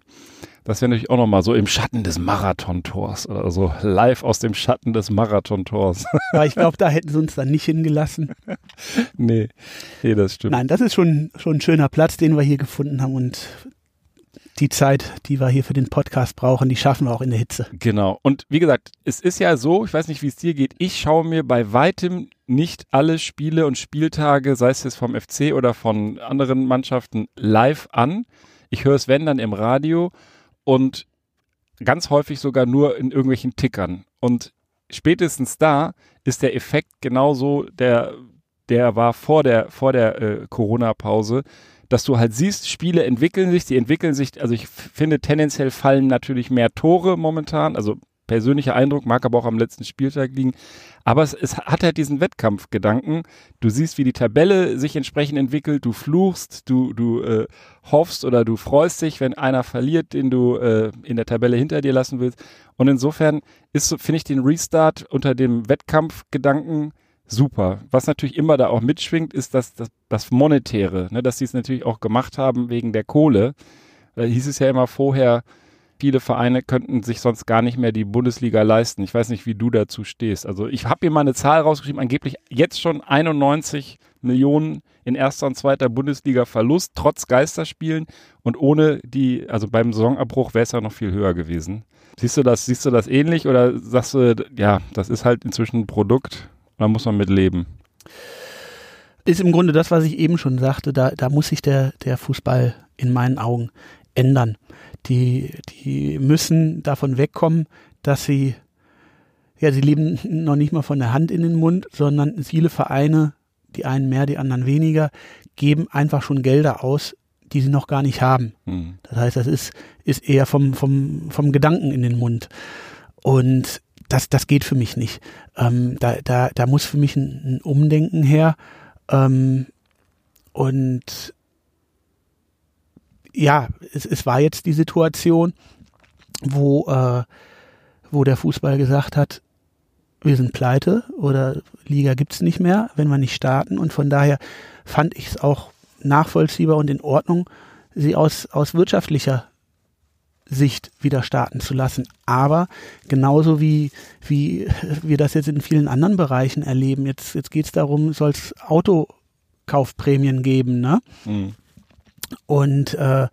Das wäre natürlich auch nochmal so im Schatten des Marathontors oder so live aus dem Schatten des Marathontors. Aber ich glaube, da hätten sie uns dann nicht hingelassen. nee, nee, das stimmt. Nein, das ist schon, schon ein schöner Platz, den wir hier gefunden haben und die Zeit, die wir hier für den Podcast brauchen, die schaffen wir auch in der Hitze. Genau. Und wie gesagt, es ist ja so, ich weiß nicht, wie es dir geht, ich schaue mir bei weitem nicht alle Spiele und Spieltage, sei es jetzt vom FC oder von anderen Mannschaften, live an. Ich höre es, wenn, dann im Radio und ganz häufig sogar nur in irgendwelchen Tickern. Und spätestens da ist der Effekt genauso, der, der war vor der, vor der äh, Corona-Pause dass du halt siehst, Spiele entwickeln sich, die entwickeln sich, also ich finde tendenziell fallen natürlich mehr Tore momentan, also persönlicher Eindruck, mag aber auch am letzten Spieltag liegen. Aber es, es hat halt diesen Wettkampfgedanken. Du siehst, wie die Tabelle sich entsprechend entwickelt, du fluchst, du, du äh, hoffst oder du freust dich, wenn einer verliert, den du äh, in der Tabelle hinter dir lassen willst. Und insofern ist, finde ich den Restart unter dem Wettkampfgedanken super. Was natürlich immer da auch mitschwingt, ist das, das, das Monetäre, ne? dass sie es natürlich auch gemacht haben wegen der Kohle. Da hieß es ja immer vorher, viele Vereine könnten sich sonst gar nicht mehr die Bundesliga leisten. Ich weiß nicht, wie du dazu stehst. Also ich habe hier mal eine Zahl rausgeschrieben, angeblich jetzt schon 91 Millionen in erster und zweiter Bundesliga Verlust, trotz Geisterspielen und ohne die, also beim Saisonabbruch wäre es ja noch viel höher gewesen. Siehst du das, siehst du das ähnlich oder sagst du, ja, das ist halt inzwischen ein Produkt, da muss man mit leben. Ist im Grunde das, was ich eben schon sagte, da, da muss sich der, der Fußball in meinen Augen ändern. Die, die müssen davon wegkommen, dass sie, ja, sie leben noch nicht mal von der Hand in den Mund, sondern viele Vereine, die einen mehr, die anderen weniger, geben einfach schon Gelder aus, die sie noch gar nicht haben. Mhm. Das heißt, das ist, ist eher vom, vom, vom Gedanken in den Mund. Und das, das geht für mich nicht. Ähm, da, da, da muss für mich ein, ein Umdenken her. Ähm, und ja, es, es war jetzt die Situation, wo, äh, wo der Fußball gesagt hat, wir sind pleite oder Liga gibt's nicht mehr, wenn wir nicht starten. Und von daher fand ich es auch nachvollziehbar und in Ordnung, sie aus, aus wirtschaftlicher Sicht wieder starten zu lassen. Aber genauso wie, wie wir das jetzt in vielen anderen Bereichen erleben, jetzt, jetzt geht es darum, soll es Autokaufprämien geben, ne? Mhm. Und äh,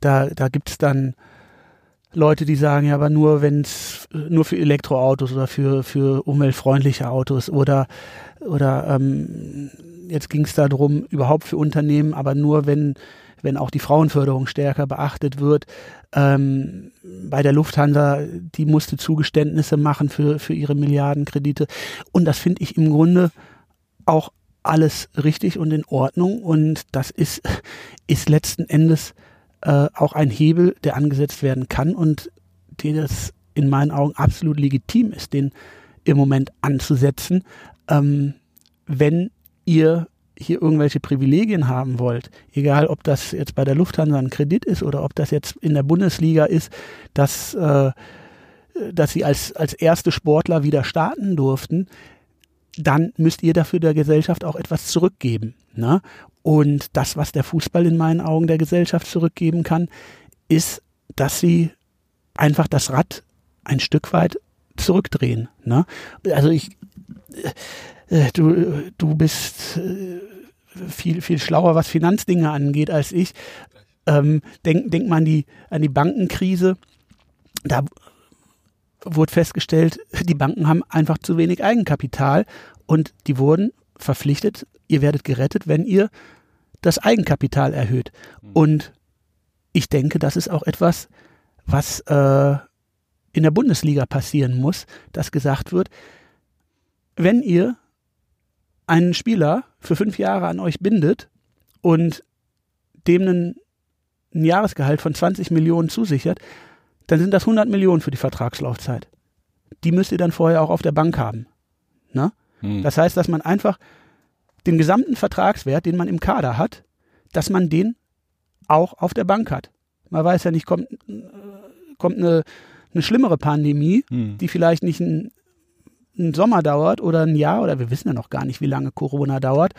da, da gibt es dann Leute, die sagen, ja, aber nur wenn es nur für Elektroautos oder für, für umweltfreundliche Autos oder oder ähm, jetzt ging es darum, überhaupt für Unternehmen, aber nur wenn wenn auch die Frauenförderung stärker beachtet wird. Ähm, bei der Lufthansa, die musste Zugeständnisse machen für, für ihre Milliardenkredite. Und das finde ich im Grunde auch alles richtig und in Ordnung. Und das ist, ist letzten Endes äh, auch ein Hebel, der angesetzt werden kann und den es in meinen Augen absolut legitim ist, den im Moment anzusetzen. Ähm, wenn ihr hier irgendwelche Privilegien haben wollt, egal ob das jetzt bei der Lufthansa ein Kredit ist oder ob das jetzt in der Bundesliga ist, dass, äh, dass sie als, als erste Sportler wieder starten durften, dann müsst ihr dafür der Gesellschaft auch etwas zurückgeben. Ne? Und das, was der Fußball in meinen Augen der Gesellschaft zurückgeben kann, ist, dass sie einfach das Rad ein Stück weit zurückdrehen. Ne? Also ich, äh, du, du bist äh, viel, viel schlauer, was Finanzdinge angeht, als ich. Ähm, denk, denk mal an die, an die Bankenkrise. Da wurde festgestellt, die Banken haben einfach zu wenig Eigenkapital und die wurden verpflichtet, ihr werdet gerettet, wenn ihr das Eigenkapital erhöht. Mhm. Und ich denke, das ist auch etwas, was äh, in der Bundesliga passieren muss, dass gesagt wird, wenn ihr einen Spieler für fünf Jahre an euch bindet und dem einen, ein Jahresgehalt von 20 Millionen zusichert, dann sind das 100 Millionen für die Vertragslaufzeit. Die müsst ihr dann vorher auch auf der Bank haben. Ne? Hm. Das heißt, dass man einfach den gesamten Vertragswert, den man im Kader hat, dass man den auch auf der Bank hat. Man weiß ja nicht, kommt, kommt eine, eine schlimmere Pandemie, hm. die vielleicht nicht ein ein Sommer dauert oder ein Jahr oder wir wissen ja noch gar nicht, wie lange Corona dauert.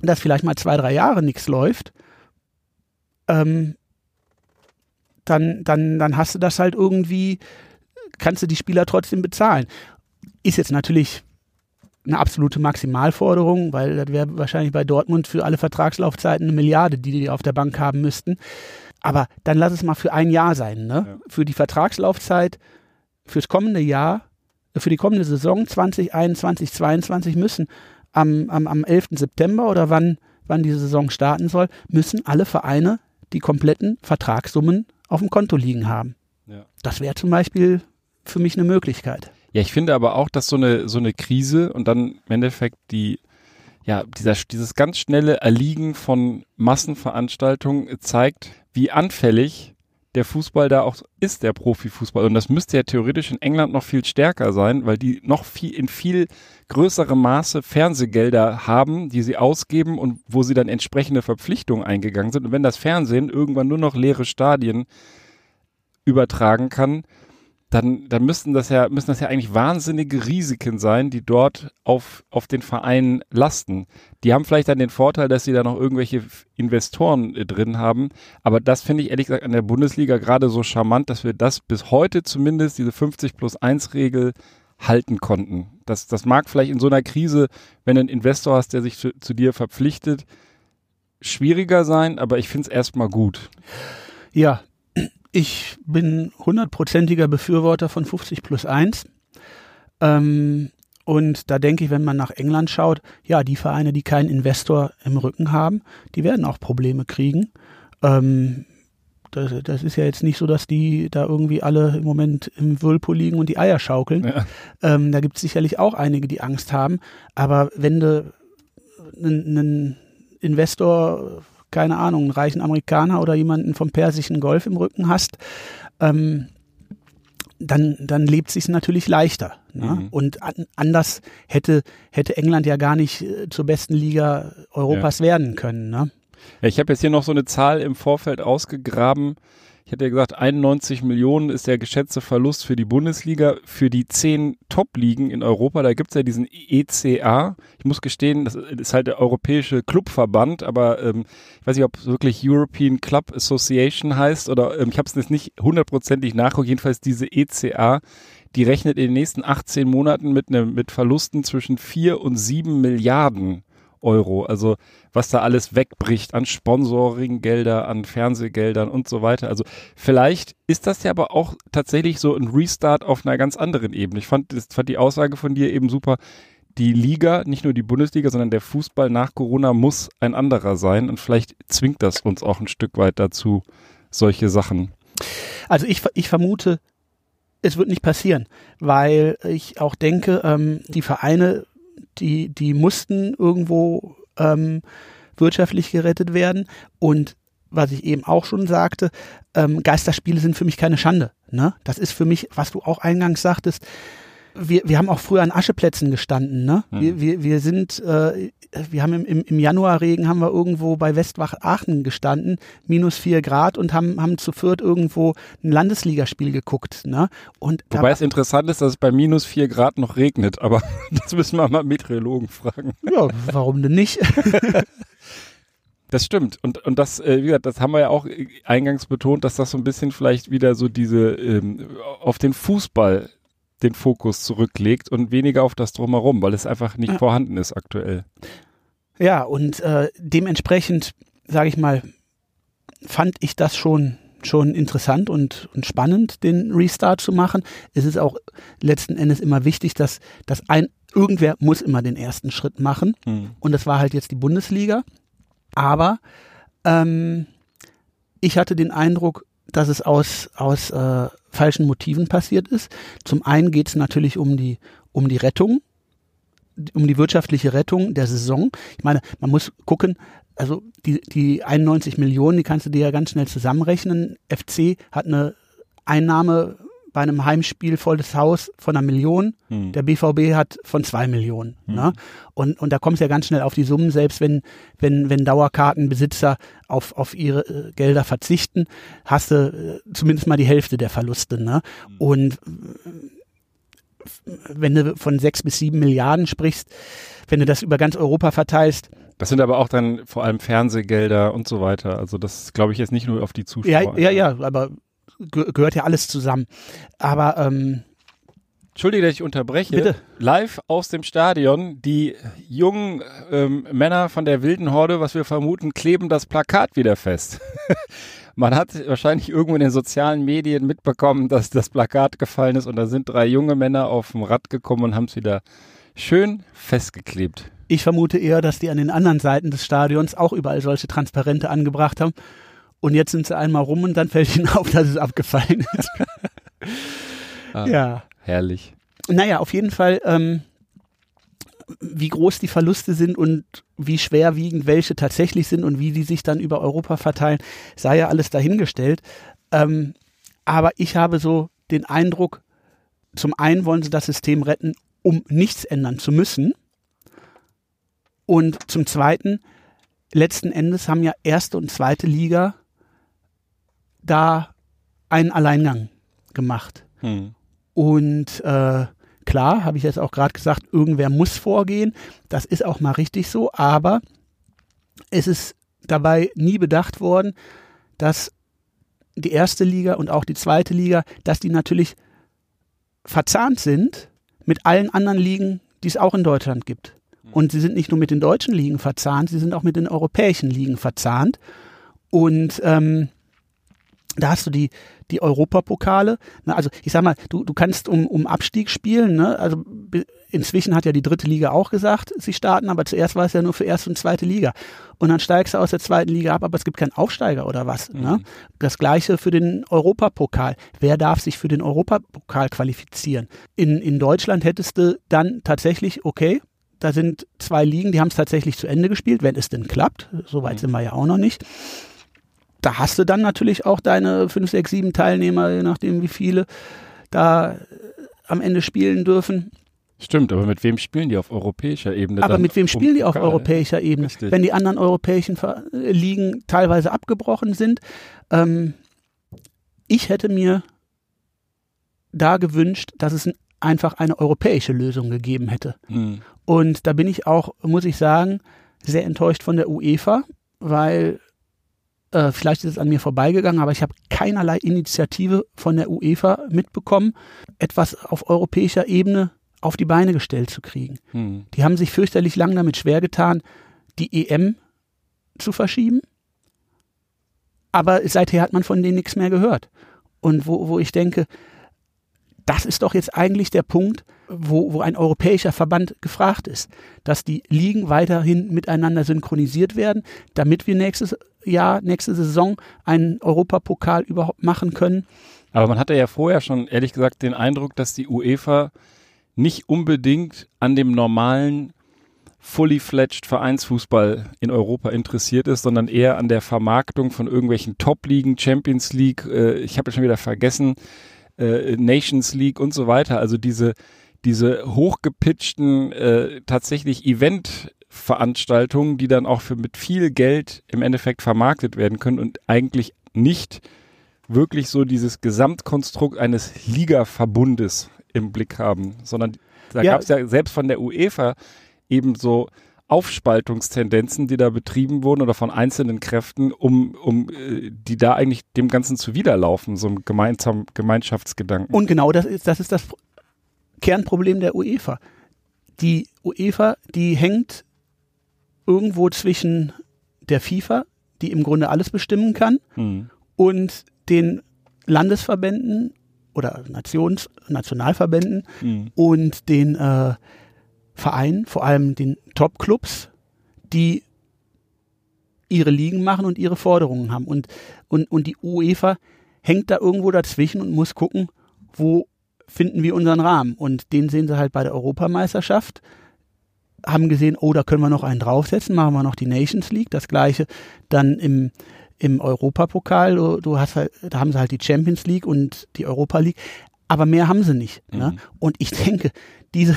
dass vielleicht mal zwei, drei Jahre nichts läuft, ähm, dann, dann, dann hast du das halt irgendwie, kannst du die Spieler trotzdem bezahlen. Ist jetzt natürlich eine absolute Maximalforderung, weil das wäre wahrscheinlich bei Dortmund für alle Vertragslaufzeiten eine Milliarde, die die auf der Bank haben müssten. Aber dann lass es mal für ein Jahr sein, ne? Ja. Für die Vertragslaufzeit, fürs kommende Jahr, für die kommende Saison 2021, 2022 müssen am, am, am 11. September oder wann, wann die Saison starten soll, müssen alle Vereine die kompletten Vertragssummen auf dem Konto liegen haben. Ja. Das wäre zum Beispiel für mich eine Möglichkeit. Ja, ich finde aber auch, dass so eine, so eine Krise und dann im Endeffekt die, ja, dieser, dieses ganz schnelle Erliegen von Massenveranstaltungen zeigt, wie anfällig der Fußball da auch ist, der Profifußball. Und das müsste ja theoretisch in England noch viel stärker sein, weil die noch viel, in viel größerem Maße Fernsehgelder haben, die sie ausgeben und wo sie dann entsprechende Verpflichtungen eingegangen sind. Und wenn das Fernsehen irgendwann nur noch leere Stadien übertragen kann, dann, dann müssten das ja, müssen das ja eigentlich wahnsinnige Risiken sein, die dort auf, auf den Verein lasten. Die haben vielleicht dann den Vorteil, dass sie da noch irgendwelche Investoren äh, drin haben. Aber das finde ich ehrlich gesagt an der Bundesliga gerade so charmant, dass wir das bis heute zumindest, diese 50 plus 1 Regel, halten konnten. Das, das mag vielleicht in so einer Krise, wenn du einen Investor hast, der sich zu, zu dir verpflichtet, schwieriger sein, aber ich finde es erstmal gut. Ja, ich bin hundertprozentiger Befürworter von 50 plus 1. Ähm, und da denke ich, wenn man nach England schaut, ja, die Vereine, die keinen Investor im Rücken haben, die werden auch Probleme kriegen. Ähm, das, das, ist ja jetzt nicht so, dass die da irgendwie alle im Moment im Whirlpool liegen und die Eier schaukeln. Ja. Ähm, da gibt es sicherlich auch einige, die Angst haben. Aber wenn du einen Investor keine Ahnung, einen reichen Amerikaner oder jemanden vom Persischen Golf im Rücken hast, ähm, dann, dann lebt sich natürlich leichter. Ne? Mhm. Und an, anders hätte, hätte England ja gar nicht äh, zur besten Liga Europas ja. werden können. Ne? Ja, ich habe jetzt hier noch so eine Zahl im Vorfeld ausgegraben. Ich hatte ja gesagt, 91 Millionen ist der geschätzte Verlust für die Bundesliga. Für die zehn Top-Ligen in Europa, da gibt es ja diesen ECA. Ich muss gestehen, das ist halt der europäische Clubverband, aber ähm, ich weiß nicht, ob es wirklich European Club Association heißt oder ähm, ich habe es jetzt nicht hundertprozentig nachgeguckt. Jedenfalls diese ECA, die rechnet in den nächsten 18 Monaten mit, ne, mit Verlusten zwischen 4 und 7 Milliarden Euro. Also was da alles wegbricht an Sponsoringgelder, an Fernsehgeldern und so weiter. Also vielleicht ist das ja aber auch tatsächlich so ein Restart auf einer ganz anderen Ebene. Ich fand, das, fand die Aussage von dir eben super. Die Liga, nicht nur die Bundesliga, sondern der Fußball nach Corona muss ein anderer sein und vielleicht zwingt das uns auch ein Stück weit dazu, solche Sachen. Also ich, ich vermute, es wird nicht passieren, weil ich auch denke, ähm, die Vereine die, die mussten irgendwo ähm, wirtschaftlich gerettet werden. Und was ich eben auch schon sagte, ähm, Geisterspiele sind für mich keine Schande. Ne? Das ist für mich, was du auch eingangs sagtest, wir, wir haben auch früher an Ascheplätzen gestanden. Ne? Mhm. Wir, wir, wir sind, äh, wir haben im, im, im Januarregen haben wir irgendwo bei Westwach Aachen gestanden, minus vier Grad und haben, haben zu viert irgendwo ein Landesligaspiel geguckt. Ne? Und Wobei es interessant ist, dass es bei minus vier Grad noch regnet, aber das müssen wir mal Meteorologen fragen. Ja, warum denn nicht? Das stimmt. Und, und das, äh, wie gesagt, das haben wir ja auch eingangs betont, dass das so ein bisschen vielleicht wieder so diese ähm, auf den Fußball den Fokus zurücklegt und weniger auf das drumherum, weil es einfach nicht ja. vorhanden ist aktuell. Ja, und äh, dementsprechend, sage ich mal, fand ich das schon schon interessant und, und spannend, den Restart zu machen. Es ist auch letzten Endes immer wichtig, dass, dass ein irgendwer muss immer den ersten Schritt machen. Hm. Und das war halt jetzt die Bundesliga. Aber ähm, ich hatte den Eindruck, dass es aus, aus äh, falschen Motiven passiert ist. Zum einen geht es natürlich um die, um die Rettung, um die wirtschaftliche Rettung der Saison. Ich meine, man muss gucken, also die, die 91 Millionen, die kannst du dir ja ganz schnell zusammenrechnen. FC hat eine Einnahme bei einem Heimspiel volles Haus von einer Million. Hm. Der BVB hat von zwei Millionen. Hm. Ne? Und, und da kommst du ja ganz schnell auf die Summen, selbst wenn, wenn, wenn Dauerkartenbesitzer auf, auf ihre äh, Gelder verzichten, hast du äh, zumindest mal die Hälfte der Verluste. Ne? Hm. Und wenn du von sechs bis sieben Milliarden sprichst, wenn du das über ganz Europa verteilst, Das sind aber auch dann vor allem Fernsehgelder und so weiter. Also das glaube ich jetzt nicht nur auf die Zuschauer. Ja, ja, ja, aber ge gehört ja alles zusammen. Aber ähm, Entschuldige, dass ich unterbreche. Bitte. Live aus dem Stadion, die jungen ähm, Männer von der wilden Horde, was wir vermuten, kleben das Plakat wieder fest. Man hat wahrscheinlich irgendwo in den sozialen Medien mitbekommen, dass das Plakat gefallen ist und da sind drei junge Männer auf dem Rad gekommen und haben es wieder schön festgeklebt. ich vermute eher, dass die an den anderen Seiten des Stadions auch überall solche Transparente angebracht haben. Und jetzt sind sie einmal rum und dann fällt ihnen auf, dass es abgefallen ist. Ah. Ja. Herrlich. Naja, auf jeden Fall, ähm, wie groß die Verluste sind und wie schwerwiegend welche tatsächlich sind und wie die sich dann über Europa verteilen, sei ja alles dahingestellt. Ähm, aber ich habe so den Eindruck, zum einen wollen sie das System retten, um nichts ändern zu müssen. Und zum zweiten, letzten Endes haben ja erste und zweite Liga da einen Alleingang gemacht. Hm. Und äh, klar, habe ich jetzt auch gerade gesagt, irgendwer muss vorgehen. Das ist auch mal richtig so, aber es ist dabei nie bedacht worden, dass die erste Liga und auch die zweite Liga, dass die natürlich verzahnt sind mit allen anderen Ligen, die es auch in Deutschland gibt. Und sie sind nicht nur mit den deutschen Ligen verzahnt, sie sind auch mit den europäischen Ligen verzahnt. Und ähm, da hast du die, die Europapokale. Ne? Also ich sag mal, du, du kannst um, um Abstieg spielen. Ne? Also inzwischen hat ja die dritte Liga auch gesagt, sie starten, aber zuerst war es ja nur für erste und zweite Liga. Und dann steigst du aus der zweiten Liga ab, aber es gibt keinen Aufsteiger oder was. Ne? Das gleiche für den Europapokal. Wer darf sich für den Europapokal qualifizieren? In, in Deutschland hättest du dann tatsächlich, okay, da sind zwei Ligen, die haben es tatsächlich zu Ende gespielt, wenn es denn klappt. Soweit sind wir ja auch noch nicht da hast du dann natürlich auch deine fünf, sechs, sieben Teilnehmer, je nachdem wie viele da äh, am Ende spielen dürfen. Stimmt, aber mit wem spielen die auf europäischer Ebene? Aber mit wem um spielen die auf Pokal? europäischer Ebene? Richtig. Wenn die anderen europäischen äh, Ligen teilweise abgebrochen sind. Ähm, ich hätte mir da gewünscht, dass es ein- einfach eine europäische Lösung gegeben hätte. Hm. Und da bin ich auch, muss ich sagen, sehr enttäuscht von der UEFA, weil äh, vielleicht ist es an mir vorbeigegangen, aber ich habe keinerlei Initiative von der UEFA mitbekommen, etwas auf europäischer Ebene auf die Beine gestellt zu kriegen. Hm. Die haben sich fürchterlich lang damit schwer getan, die EM zu verschieben. Aber seither hat man von denen nichts mehr gehört. Und wo, wo ich denke, das ist doch jetzt eigentlich der Punkt, wo, wo ein europäischer Verband gefragt ist, dass die Ligen weiterhin miteinander synchronisiert werden, damit wir nächstes Jahr, nächste Saison einen Europapokal überhaupt machen können. Aber man hatte ja vorher schon, ehrlich gesagt, den Eindruck, dass die UEFA nicht unbedingt an dem normalen fully fledged Vereinsfußball in Europa interessiert ist, sondern eher an der Vermarktung von irgendwelchen Top-Ligen, Champions League, äh, ich habe ja schon wieder vergessen, äh, Nations League und so weiter. Also diese, diese hochgepitchten, äh, tatsächlich Event-Veranstaltungen, die dann auch für mit viel Geld im Endeffekt vermarktet werden können und eigentlich nicht wirklich so dieses Gesamtkonstrukt eines Ligaverbundes im Blick haben, sondern da Ja. gab es ja selbst von der UEFA eben so Aufspaltungstendenzen, die da betrieben wurden oder von einzelnen Kräften, um, um äh, die da eigentlich dem Ganzen zuwiderlaufen, so ein gemeinsam Gemeinschaftsgedanken. Und genau das ist, das ist das Kernproblem der UEFA. Die UEFA, die hängt irgendwo zwischen der FIFA, die im Grunde alles bestimmen kann, Hm. und den Landesverbänden oder Nations Nationalverbänden Hm. und den äh, Vereinen, vor allem den Top-Clubs, die ihre Ligen machen und ihre Forderungen haben. Und, und, und die UEFA hängt da irgendwo dazwischen und muss gucken, wo finden wir unseren Rahmen. Und den sehen sie halt bei der Europameisterschaft, haben gesehen, oh, da können wir noch einen draufsetzen, machen wir noch die Nations League, das gleiche dann im, im Europapokal, du, du hast halt, da haben sie halt die Champions League und die Europa League, aber mehr haben sie nicht. Ne? Mhm. Und ich denke, diese,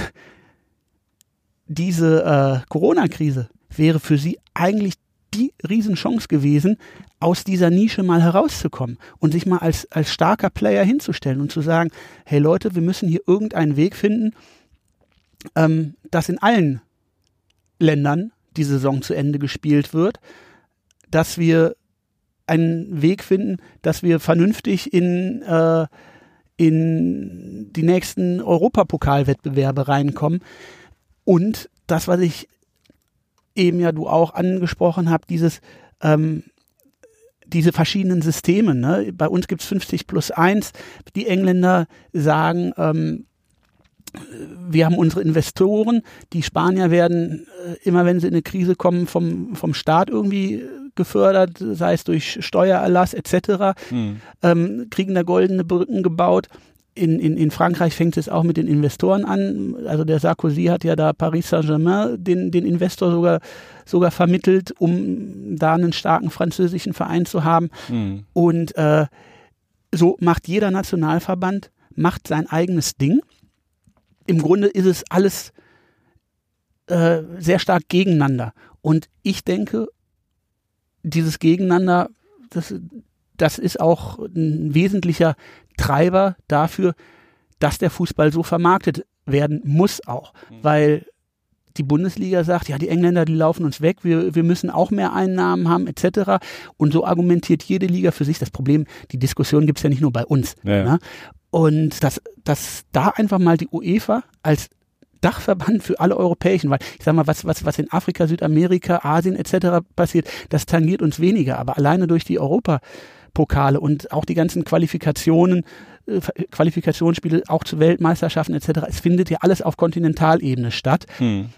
diese äh, Corona-Krise wäre für sie eigentlich die Riesenchance gewesen, aus dieser Nische mal herauszukommen und sich mal als, als starker Player hinzustellen und zu sagen, hey Leute, wir müssen hier irgendeinen Weg finden, ähm, dass in allen Ländern die Saison zu Ende gespielt wird, dass wir einen Weg finden, dass wir vernünftig in, äh, in die nächsten Europapokalwettbewerbe reinkommen. Und das, was ich eben ja du auch angesprochen habe, dieses ähm, diese verschiedenen Systeme. Ne? Bei uns gibt es 50 plus 1. Die Engländer sagen, ähm, wir haben unsere Investoren, die Spanier werden äh, immer, wenn sie in eine Krise kommen, vom, vom Staat irgendwie gefördert, sei es durch Steuererlass etc., mhm. ähm, kriegen da goldene Brücken gebaut. In, in, in Frankreich fängt es auch mit den Investoren an. Also der Sarkozy hat ja da Paris Saint-Germain den, den Investor sogar, sogar vermittelt, um da einen starken französischen Verein zu haben. Mhm. Und äh, so macht jeder Nationalverband macht sein eigenes Ding. Im Grunde ist es alles äh, sehr stark gegeneinander. Und ich denke, dieses Gegeneinander, das, das ist auch ein wesentlicher Treiber dafür, dass der Fußball so vermarktet werden muss auch, mhm. weil die Bundesliga sagt, ja, die Engländer, die laufen uns weg, wir, wir müssen auch mehr Einnahmen haben, etc. Und so argumentiert jede Liga für sich. Das Problem, die Diskussion gibt es ja nicht nur bei uns. Ja. Ne? Und dass, dass da einfach mal die UEFA als Dachverband für alle europäischen, weil ich sag mal, was, was, was in Afrika, Südamerika, Asien etc. passiert, das tangiert uns weniger. Aber alleine durch die Europapokale und auch die ganzen Qualifikationen, äh, Qualifikationsspiele auch zu Weltmeisterschaften etc. Es findet ja alles auf Kontinentalebene statt. Hm.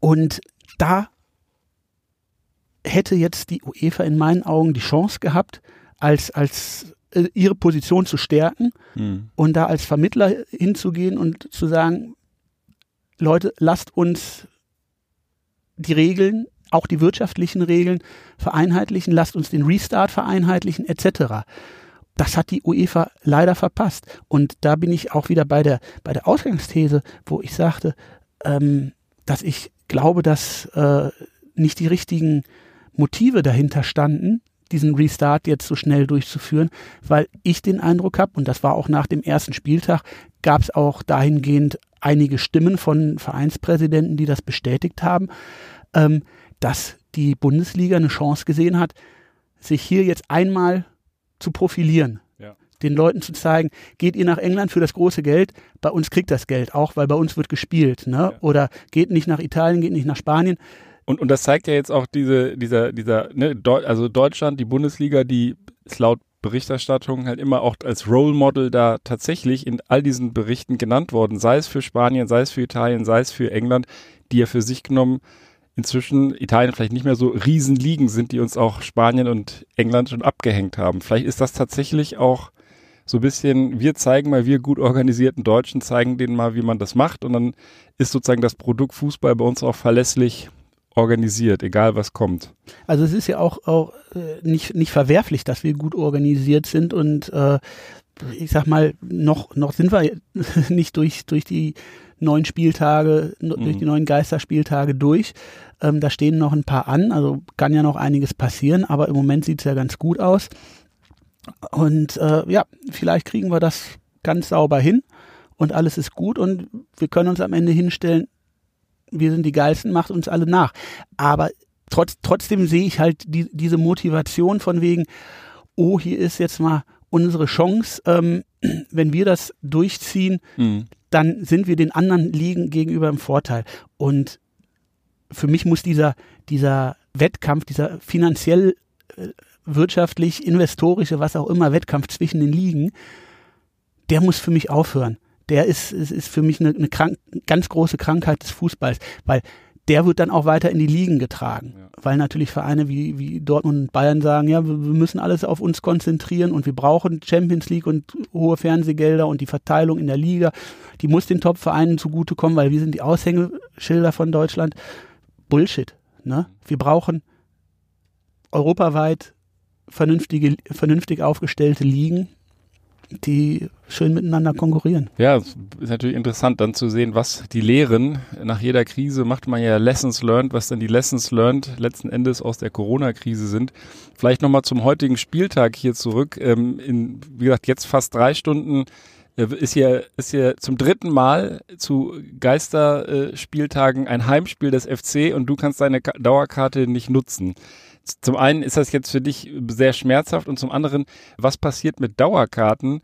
Und da hätte jetzt die UEFA in meinen Augen die Chance gehabt, als, als äh, ihre Position zu stärken hm. und da als Vermittler hinzugehen und zu sagen, Leute, lasst uns die Regeln, auch die wirtschaftlichen Regeln vereinheitlichen, lasst uns den Restart vereinheitlichen, etc. Das hat die UEFA leider verpasst. Und da bin ich auch wieder bei der, bei der Ausgangsthese, wo ich sagte, ähm, dass ich glaube, dass äh, nicht die richtigen Motive dahinter standen, diesen Restart jetzt so schnell durchzuführen, weil ich den Eindruck habe, und das war auch nach dem ersten Spieltag, gab es auch dahingehend einige Stimmen von Vereinspräsidenten, die das bestätigt haben, ähm, dass die Bundesliga eine Chance gesehen hat, sich hier jetzt einmal zu profilieren. Ja. Den Leuten zu zeigen, geht ihr nach England für das große Geld, bei uns kriegt das Geld auch, weil bei uns wird gespielt. Ne? Ja. Oder geht nicht nach Italien, geht nicht nach Spanien. Und, und das zeigt ja jetzt auch diese, dieser, dieser, ne, Deu also Deutschland, die Bundesliga, die ist laut Berichterstattung halt immer auch als Role Model da tatsächlich in all diesen Berichten genannt worden, sei es für Spanien, sei es für Italien, sei es für England, die ja für sich genommen inzwischen Italien vielleicht nicht mehr so Riesenligen sind, die uns auch Spanien und England schon abgehängt haben. Vielleicht ist das tatsächlich auch so ein bisschen, wir zeigen mal, wir gut organisierten Deutschen zeigen denen mal, wie man das macht und dann ist sozusagen das Produkt Fußball bei uns auch verlässlich organisiert, egal was kommt. Also es ist ja auch, auch äh, nicht, nicht verwerflich, dass wir gut organisiert sind und äh, ich sag mal, noch, noch sind wir nicht durch, durch die neun Spieltage, mhm. durch die neuen Geisterspieltage durch. Ähm, da stehen noch ein paar an, also kann ja noch einiges passieren, aber im Moment sieht es ja ganz gut aus. Und äh, ja, vielleicht kriegen wir das ganz sauber hin und alles ist gut und wir können uns am Ende hinstellen, wir sind die Geilsten, macht uns alle nach. Aber trotz, trotzdem sehe ich halt die, diese Motivation von wegen, oh, hier ist jetzt mal unsere Chance, ähm, wenn wir das durchziehen, mhm. Dann sind wir den anderen Ligen gegenüber im Vorteil. Und für mich muss dieser, dieser Wettkampf, dieser finanziell, äh, wirtschaftlich, investorische, was auch immer, Wettkampf zwischen den Ligen, der muss für mich aufhören der ist, ist, ist für mich eine, eine krank, ganz große Krankheit des Fußballs, weil der wird dann auch weiter in die Ligen getragen. Ja. Weil natürlich Vereine wie, wie Dortmund und Bayern sagen, ja, wir, wir müssen alles auf uns konzentrieren und wir brauchen Champions League und hohe Fernsehgelder und die Verteilung in der Liga, die muss den Top-Vereinen zugutekommen, weil wir sind die Aushängeschilder von Deutschland. Bullshit. Ne? Wir brauchen europaweit vernünftige, vernünftig aufgestellte Ligen, die schön miteinander konkurrieren. Ja, ist natürlich interessant dann zu sehen, was die Lehren, nach jeder Krise macht man ja Lessons learned, was dann die Lessons learned letzten Endes aus der Corona-Krise sind. Vielleicht nochmal zum heutigen Spieltag hier zurück. Ähm, in, wie gesagt, jetzt fast drei Stunden äh, ist hier, ist hier zum dritten Mal zu Geisterspieltagen ein Heimspiel des FC und du kannst deine Ka Dauerkarte nicht nutzen. Zum einen ist das jetzt für dich sehr schmerzhaft und zum anderen, was passiert mit Dauerkarten?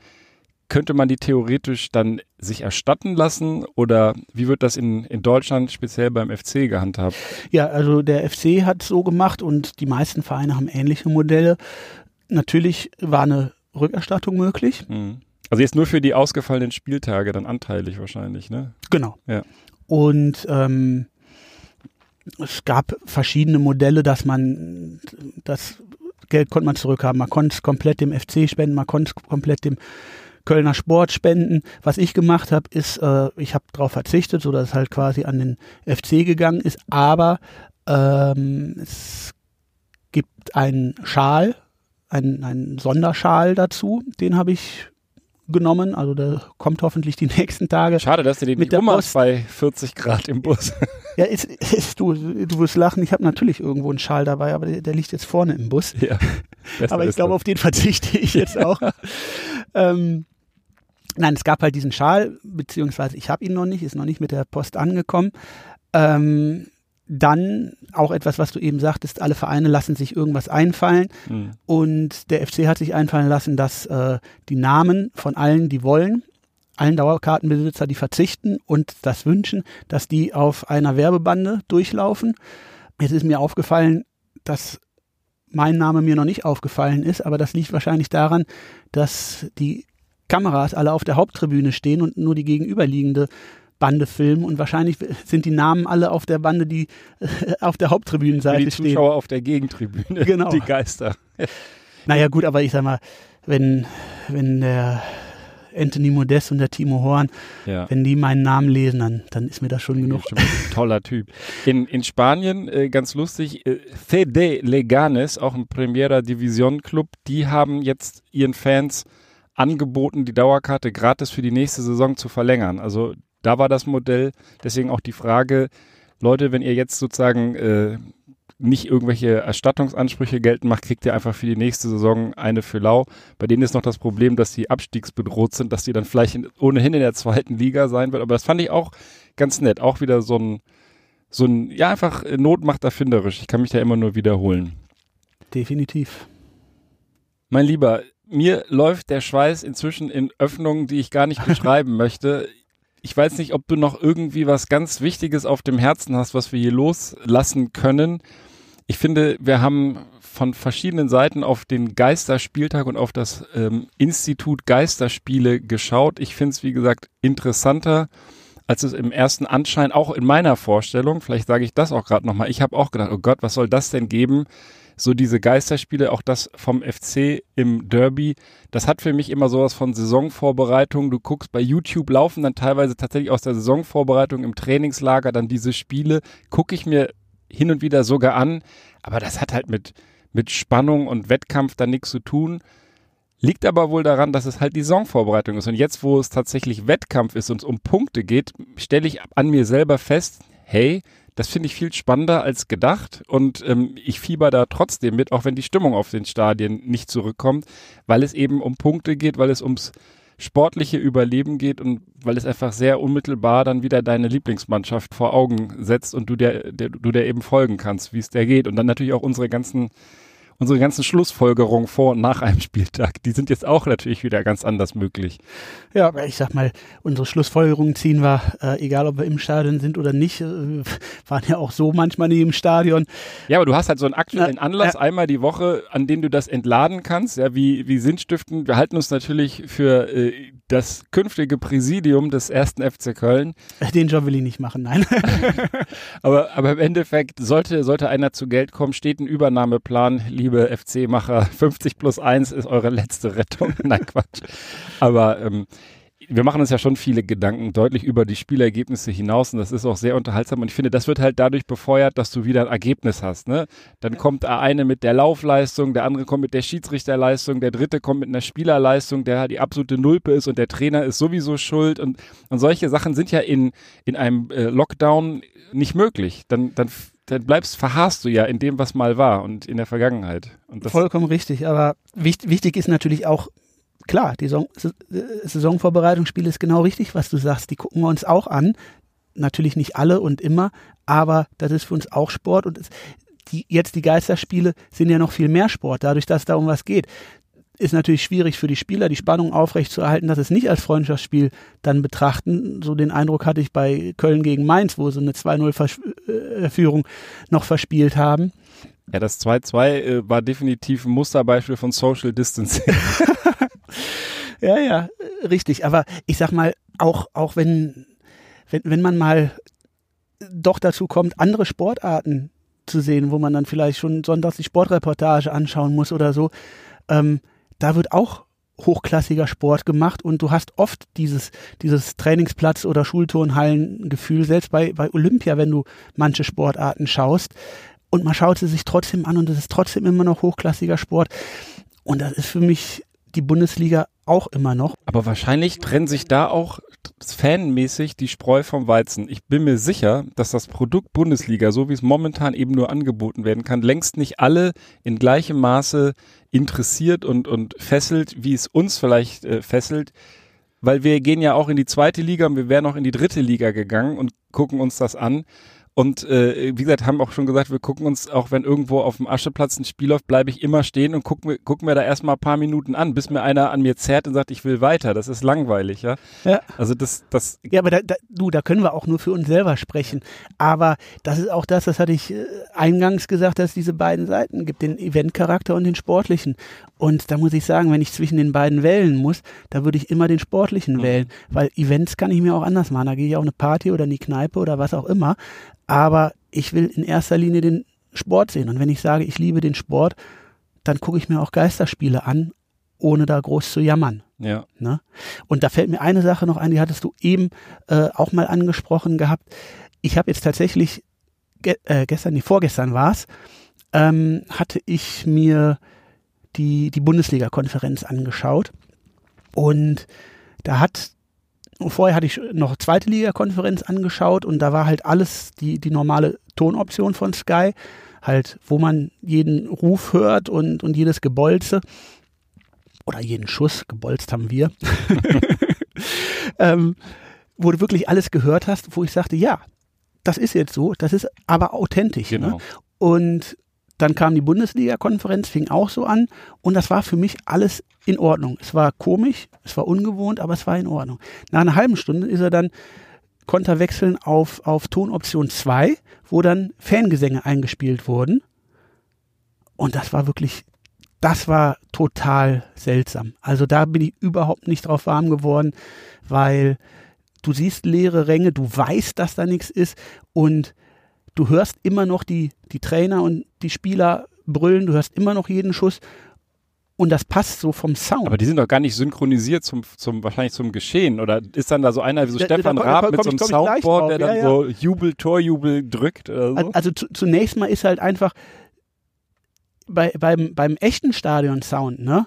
Könnte man die theoretisch dann sich erstatten lassen oder wie wird das in, in Deutschland speziell beim FC gehandhabt? Ja, also der FC hat so gemacht und die meisten Vereine haben ähnliche Modelle. Natürlich war eine Rückerstattung möglich. Mhm. Also jetzt nur für die ausgefallenen Spieltage, dann anteilig wahrscheinlich, ne? Genau. Ja. Und ähm, es gab verschiedene Modelle, dass man das Geld konnte man zurückhaben. Man konnte es komplett dem FC spenden, man konnte es komplett dem Kölner Sport spenden. Was ich gemacht habe, ist, äh, ich habe darauf verzichtet, so dass es halt quasi an den FC gegangen ist. Aber ähm, es gibt einen Schal, einen, einen Sonderschal dazu. Den habe ich genommen. Also der kommt hoffentlich die nächsten Tage. Schade, dass du den Mit nicht der ummachst bei 40 Grad im Bus. Ja, ist, ist, du, du wirst lachen, ich habe natürlich irgendwo einen Schal dabei, aber der, der liegt jetzt vorne im Bus. ja. Aber ich glaube, das. auf den verzichte ich jetzt auch. ähm, nein, es gab halt diesen Schal, beziehungsweise ich habe ihn noch nicht, ist noch nicht mit der Post angekommen. Ähm, dann auch etwas, was du eben sagtest, alle Vereine lassen sich irgendwas einfallen. Mhm. Und der FC hat sich einfallen lassen, dass äh, die Namen von allen, die wollen, allen Dauerkartenbesitzer, die verzichten und das wünschen, dass die auf einer Werbebande durchlaufen. Jetzt ist mir aufgefallen, dass mein Name mir noch nicht aufgefallen ist, aber das liegt wahrscheinlich daran, dass die Kameras alle auf der Haupttribüne stehen und nur die gegenüberliegende Bande filmen und wahrscheinlich sind die Namen alle auf der Bande, die äh, auf der Haupttribünenseite die stehen. Zuschauer auf der Gegentribüne. Genau. Die Geister. Naja, gut, aber ich sag mal, wenn, wenn der Anthony Modest und der Timo Horn, Ja. wenn die meinen Namen lesen, dann, dann ist mir das schon genug. Stimmt, Toller Typ. In, in Spanien, äh, ganz lustig, äh, CD Leganes, auch ein Primera Division Club, die haben jetzt ihren Fans angeboten, die Dauerkarte gratis für die nächste Saison zu verlängern. Also da war das Modell, deswegen auch die Frage, Leute, wenn ihr jetzt sozusagen äh, nicht irgendwelche Erstattungsansprüche geltend macht, kriegt ihr einfach für die nächste Saison eine für lau. Bei denen ist noch das Problem, dass die abstiegsbedroht sind, dass die dann vielleicht in, ohnehin in der zweiten Liga sein wird. Aber das fand ich auch ganz nett. Auch wieder so ein, so ein, ja, einfach äh, Not macht erfinderisch. Ich kann mich da immer nur wiederholen. Definitiv. Mein Lieber, mir läuft der Schweiß inzwischen in Öffnungen, die ich gar nicht beschreiben möchte. Ich weiß nicht, ob du noch irgendwie was ganz Wichtiges auf dem Herzen hast, was wir hier loslassen können. Ich finde, wir haben von verschiedenen Seiten auf den Geisterspieltag und auf das ähm, Institut Geisterspiele geschaut. Ich finde es, wie gesagt, interessanter, als es im ersten Anschein, auch in meiner Vorstellung, vielleicht sage ich das auch gerade nochmal, ich habe auch gedacht, oh Gott, was soll das denn geben? So diese Geisterspiele, auch das vom FC im Derby, das hat für mich immer sowas von Saisonvorbereitung. Du guckst bei YouTube laufen dann teilweise tatsächlich aus der Saisonvorbereitung im Trainingslager dann diese Spiele, gucke ich mir hin und wieder sogar an, aber das hat halt mit, mit Spannung und Wettkampf dann nichts zu tun. Liegt aber wohl daran, dass es halt die Saisonvorbereitung ist. Und jetzt, wo es tatsächlich Wettkampf ist und es um Punkte geht, stelle ich an mir selber fest, hey, das finde ich viel spannender als gedacht. Und ähm, ich fieber da trotzdem mit, auch wenn die Stimmung auf den Stadien nicht zurückkommt, weil es eben um Punkte geht, weil es ums sportliche Überleben geht und weil es einfach sehr unmittelbar dann wieder deine Lieblingsmannschaft vor Augen setzt und du der, der du der eben folgen kannst, wie es der geht. Und dann natürlich auch unsere ganzen unsere ganzen Schlussfolgerungen vor und nach einem Spieltag, die sind jetzt auch natürlich wieder ganz anders möglich. Ja, aber ich sag mal, unsere Schlussfolgerungen ziehen wir, äh, egal ob wir im Stadion sind oder nicht, äh, waren ja auch so manchmal nie im Stadion. Ja, aber du hast halt so einen aktuellen Na, Anlass ja. einmal die Woche, an dem du das entladen kannst, ja, wie, wie Sinnstiften. Wir halten uns natürlich für äh, das künftige Präsidium des ersten FC Köln. Den Job will ich nicht machen, nein. Aber, aber im Endeffekt sollte, sollte einer zu Geld kommen, steht ein Übernahmeplan, liebe FC-Macher. 50 plus 1 ist eure letzte Rettung. Nein, Quatsch. Aber ähm, wir machen uns ja schon viele Gedanken deutlich über die Spielergebnisse hinaus und das ist auch sehr unterhaltsam und ich finde, das wird halt dadurch befeuert, dass du wieder ein Ergebnis hast. Ne? Dann kommt der eine mit der Laufleistung, der andere kommt mit der Schiedsrichterleistung, der dritte kommt mit einer Spielerleistung, der halt die absolute Nulpe ist und der Trainer ist sowieso schuld und, und solche Sachen sind ja in, in einem äh, Lockdown nicht möglich. Dann, dann, dann bleibst, verharrst du ja in dem, was mal war und in der Vergangenheit. Und das, Vollkommen richtig, aber wichtig, wichtig ist natürlich auch klar, die Saison, Saisonvorbereitungsspiele ist genau richtig, was du sagst. Die gucken wir uns auch an. Natürlich nicht alle und immer, aber das ist für uns auch Sport und es, die, jetzt die Geisterspiele sind ja noch viel mehr Sport, dadurch, dass es da um was geht. Ist natürlich schwierig für die Spieler, die Spannung aufrechtzuerhalten, dass es nicht als Freundschaftsspiel dann betrachten. So den Eindruck hatte ich bei Köln gegen Mainz, wo sie eine 2-0-Führung äh, noch verspielt haben. Ja, das 2-2 äh, war definitiv ein Musterbeispiel von Social Distancing. ja, ja, richtig. Aber ich sag mal, auch, auch wenn, wenn, wenn man mal doch dazu kommt, andere Sportarten zu sehen, wo man dann vielleicht schon sonntags die Sportreportage anschauen muss oder so, ähm, da wird auch hochklassiger Sport gemacht und du hast oft dieses, dieses Trainingsplatz- oder Schulturnhallengefühl, selbst bei, bei Olympia, wenn du manche Sportarten schaust. Und man schaut sie sich trotzdem an und es ist trotzdem immer noch hochklassiger Sport. Und das ist für mich die Bundesliga auch immer noch. Aber wahrscheinlich trennt sich da auch fanmäßig die Spreu vom Weizen. Ich bin mir sicher, dass das Produkt Bundesliga, so wie es momentan eben nur angeboten werden kann, längst nicht alle in gleichem Maße interessiert und, und fesselt, wie es uns vielleicht äh, fesselt. Weil wir gehen ja auch in die zweite Liga und wir wären auch in die dritte Liga gegangen und gucken uns das an. Und äh, wie gesagt, haben auch schon gesagt, wir gucken uns, auch wenn irgendwo auf dem Ascheplatz ein Spiel läuft, bleibe ich immer stehen und gucken mir, gucken mir da erstmal ein paar Minuten an, bis mir einer an mir zerrt und sagt, ich will weiter. Das ist langweilig, ja. Ja. Also das, das. Ja, aber da, da, du, da können wir auch nur für uns selber sprechen. Aber das ist auch das, das hatte ich äh, eingangs gesagt, dass es diese beiden Seiten gibt, den Eventcharakter und den sportlichen. Und da muss ich sagen, wenn ich zwischen den beiden wählen muss, da würde ich immer den sportlichen mhm. wählen, weil Events kann ich mir auch anders machen. Da gehe ich auf eine Party oder in die Kneipe oder was auch immer aber ich will in erster Linie den Sport sehen. Und wenn ich sage, ich liebe den Sport, dann gucke ich mir auch Geisterspiele an, ohne da groß zu jammern. Ja. Ne? Und da fällt mir eine Sache noch ein, die hattest du eben äh, auch mal angesprochen gehabt. Ich habe jetzt tatsächlich, ge äh, gestern, nee, vorgestern war es, ähm, hatte ich mir die, die Bundesliga-Konferenz angeschaut. Und da hat vorher hatte ich noch zweite Liga-Konferenz angeschaut und da war halt alles die, die normale Tonoption von Sky, halt, wo man jeden Ruf hört und, und jedes Gebolze oder jeden Schuss, gebolzt haben wir, ähm, wo du wirklich alles gehört hast, wo ich sagte, ja, das ist jetzt so, das ist aber authentisch. Ne? Genau. Ne? Und dann kam die Bundesliga-Konferenz, fing auch so an und das war für mich alles in Ordnung. Es war komisch, es war ungewohnt, aber es war in Ordnung. Nach einer halben Stunde ist er dann konnte wechseln auf, auf Tonoption 2, wo dann Fangesänge eingespielt wurden. Und das war wirklich, das war total seltsam. Also da bin ich überhaupt nicht drauf warm geworden, weil du siehst leere Ränge, du weißt, dass da nichts ist und du hörst immer noch die, die Trainer und die Spieler brüllen, du hörst immer noch jeden Schuss und das passt so vom Sound. Aber die sind doch gar nicht synchronisiert zum, zum wahrscheinlich zum Geschehen. Oder ist dann da so einer wie so da, Stefan da, Raab mit so einem Soundboard, der dann ja, ja. so Jubel, Torjubel drückt oder so? Also, zu, zunächst mal ist halt einfach bei, beim, beim echten Stadion-Sound, ne?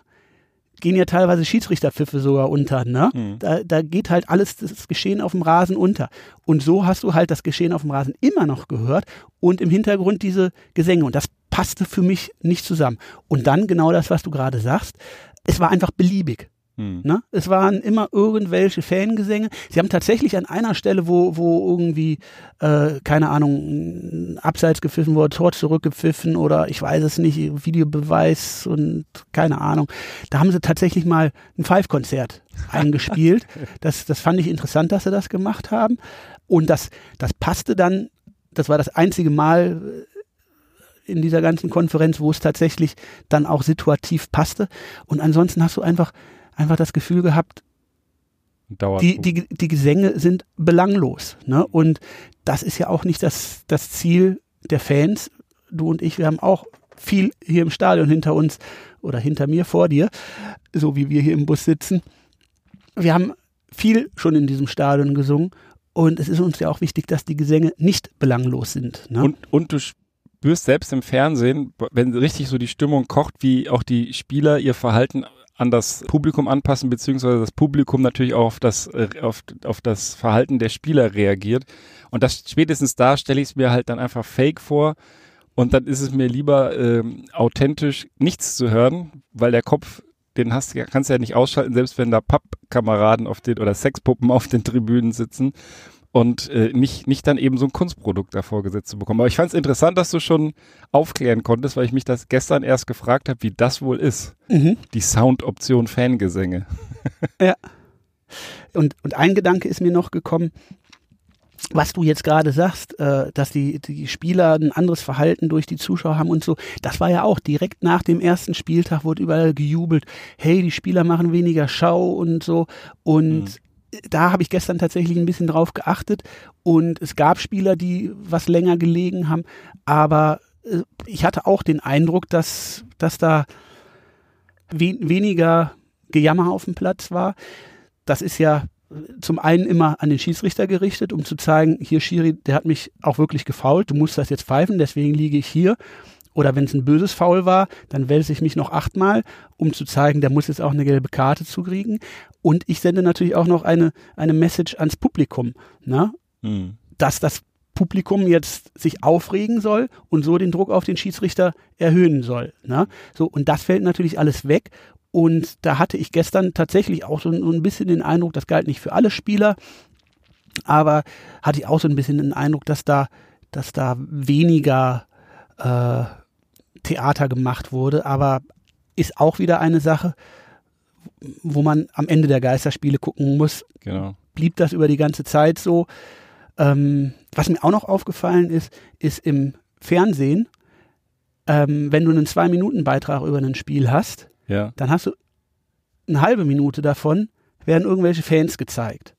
Gehen ja teilweise Schiedsrichterpfiffe sogar unter, ne? Mhm. Da, da geht halt alles das Geschehen auf dem Rasen unter. Und so hast du halt das Geschehen auf dem Rasen immer noch gehört und im Hintergrund diese Gesänge. Und das passte für mich nicht zusammen. Und dann genau das, was du gerade sagst. Es war einfach beliebig. Hm. Ne? Es waren immer irgendwelche Fangesänge. Sie haben tatsächlich an einer Stelle, wo, wo irgendwie, äh, keine Ahnung, abseits gepfiffen wurde, Tor zurückgepfiffen oder ich weiß es nicht, Videobeweis und keine Ahnung. Da haben sie tatsächlich mal ein Five-Konzert eingespielt. Das, das fand ich interessant, dass sie das gemacht haben. Und das, das passte dann, das war das einzige Mal äh, in dieser ganzen Konferenz, wo es tatsächlich dann auch situativ passte. Und ansonsten hast du einfach einfach das Gefühl gehabt, die, die, die Gesänge sind belanglos. Ne? Und das ist ja auch nicht das, das Ziel der Fans. Du und ich, wir haben auch viel hier im Stadion hinter uns oder hinter mir vor dir, so wie wir hier im Bus sitzen. Wir haben viel schon in diesem Stadion gesungen und es ist uns ja auch wichtig, dass die Gesänge nicht belanglos sind. Ne? Und, und du spürst selbst im Fernsehen, wenn richtig so die Stimmung kocht, wie auch die Spieler ihr Verhalten an das Publikum anpassen, beziehungsweise das Publikum natürlich auch auf das, äh, auf, auf das Verhalten der Spieler reagiert. Und das spätestens da stelle ich es mir halt dann einfach fake vor. Und dann ist es mir lieber ähm, authentisch nichts zu hören, weil der Kopf den hast, kannst du ja nicht ausschalten, selbst wenn da Pappkameraden auf den oder Sexpuppen auf den Tribünen sitzen und äh, nicht, nicht dann eben so ein Kunstprodukt davor gesetzt zu bekommen. Aber ich fand es interessant, dass du schon aufklären konntest, weil ich mich das gestern erst gefragt habe, wie das wohl ist. Mhm. Die Soundoption Fangesänge. Ja. Und, und ein Gedanke ist mir noch gekommen, was du jetzt gerade sagst, äh, dass die, die Spieler ein anderes Verhalten durch die Zuschauer haben und so, das war ja auch direkt nach dem ersten Spieltag wurde überall gejubelt, hey, die Spieler machen weniger Schau und so und mhm. Da habe ich gestern tatsächlich ein bisschen drauf geachtet und es gab Spieler, die was länger gelegen haben, aber äh, ich hatte auch den Eindruck, dass, dass da we weniger Gejammer auf dem Platz war. Das ist ja zum einen immer an den Schiedsrichter gerichtet, um zu zeigen, hier Schiri, der hat mich auch wirklich gefault, du musst das jetzt pfeifen, deswegen liege ich hier. Oder wenn es ein böses Foul war, dann wälze ich mich noch achtmal, um zu zeigen, der muss jetzt auch eine gelbe Karte zukriegen. Und ich sende natürlich auch noch eine, eine Message ans Publikum, ne? Mhm. dass das Publikum jetzt sich aufregen soll und so den Druck auf den Schiedsrichter erhöhen soll. Ne? So, und das fällt natürlich alles weg. Und da hatte ich gestern tatsächlich auch so, so ein bisschen den Eindruck, das galt nicht für alle Spieler, aber hatte ich auch so ein bisschen den Eindruck, dass da, dass da weniger äh, Theater gemacht wurde, aber ist auch wieder eine Sache, wo man am Ende der Geisterspiele gucken muss. Genau. Blieb das über die ganze Zeit so? Ähm, was mir auch noch aufgefallen ist, ist im Fernsehen, ähm, wenn du einen Zwei-Minuten-Beitrag über ein Spiel hast, ja. dann hast du eine halbe Minute davon, werden irgendwelche Fans gezeigt.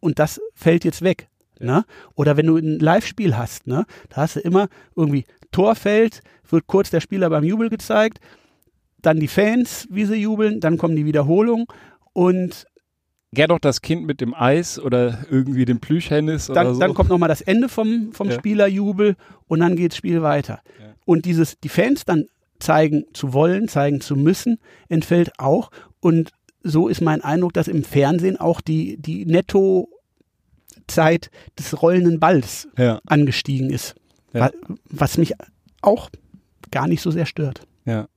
Und das fällt jetzt weg. Ne? Oder wenn du ein Live-Spiel hast, ne, da hast du immer irgendwie Torfeld, wird kurz der Spieler beim Jubel gezeigt, dann die Fans, wie sie jubeln, dann kommen die Wiederholungen und Gern noch das Kind mit dem Eis oder irgendwie dem Plüschhennis dann, oder so. Dann kommt nochmal das Ende vom, vom ja. Spielerjubel und dann geht das Spiel weiter. Ja. Und dieses, die Fans dann zeigen zu wollen, zeigen zu müssen, entfällt auch. Und so ist mein Eindruck, dass im Fernsehen auch die, die Netto-Zeit des rollenden Balls ja. angestiegen ist. Ja. Was mich auch gar nicht so sehr stört. Ja.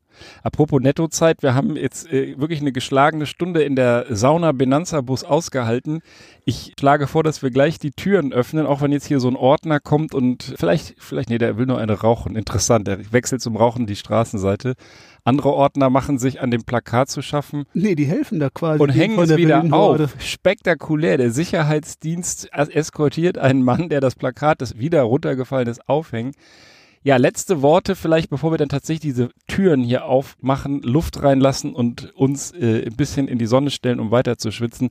Apropos Nettozeit, wir haben jetzt äh, wirklich eine geschlagene Stunde in der Sauna Benanza Bus ausgehalten. Ich schlage vor, dass wir gleich die Türen öffnen, auch wenn jetzt hier so ein Ordner kommt und vielleicht, vielleicht, nee, der will nur eine rauchen. Interessant, der wechselt zum Rauchen die Straßenseite. Andere Ordner machen sich an dem Plakat zu schaffen. Nee, die helfen da quasi. Und hängen es wieder auf. Spektakulär. Der Sicherheitsdienst eskortiert einen Mann, der das Plakat, das wieder runtergefallen ist, aufhängt. Ja, letzte Worte vielleicht, bevor wir dann tatsächlich diese Türen hier aufmachen, Luft reinlassen und uns äh, ein bisschen in die Sonne stellen, um weiter zu schwitzen.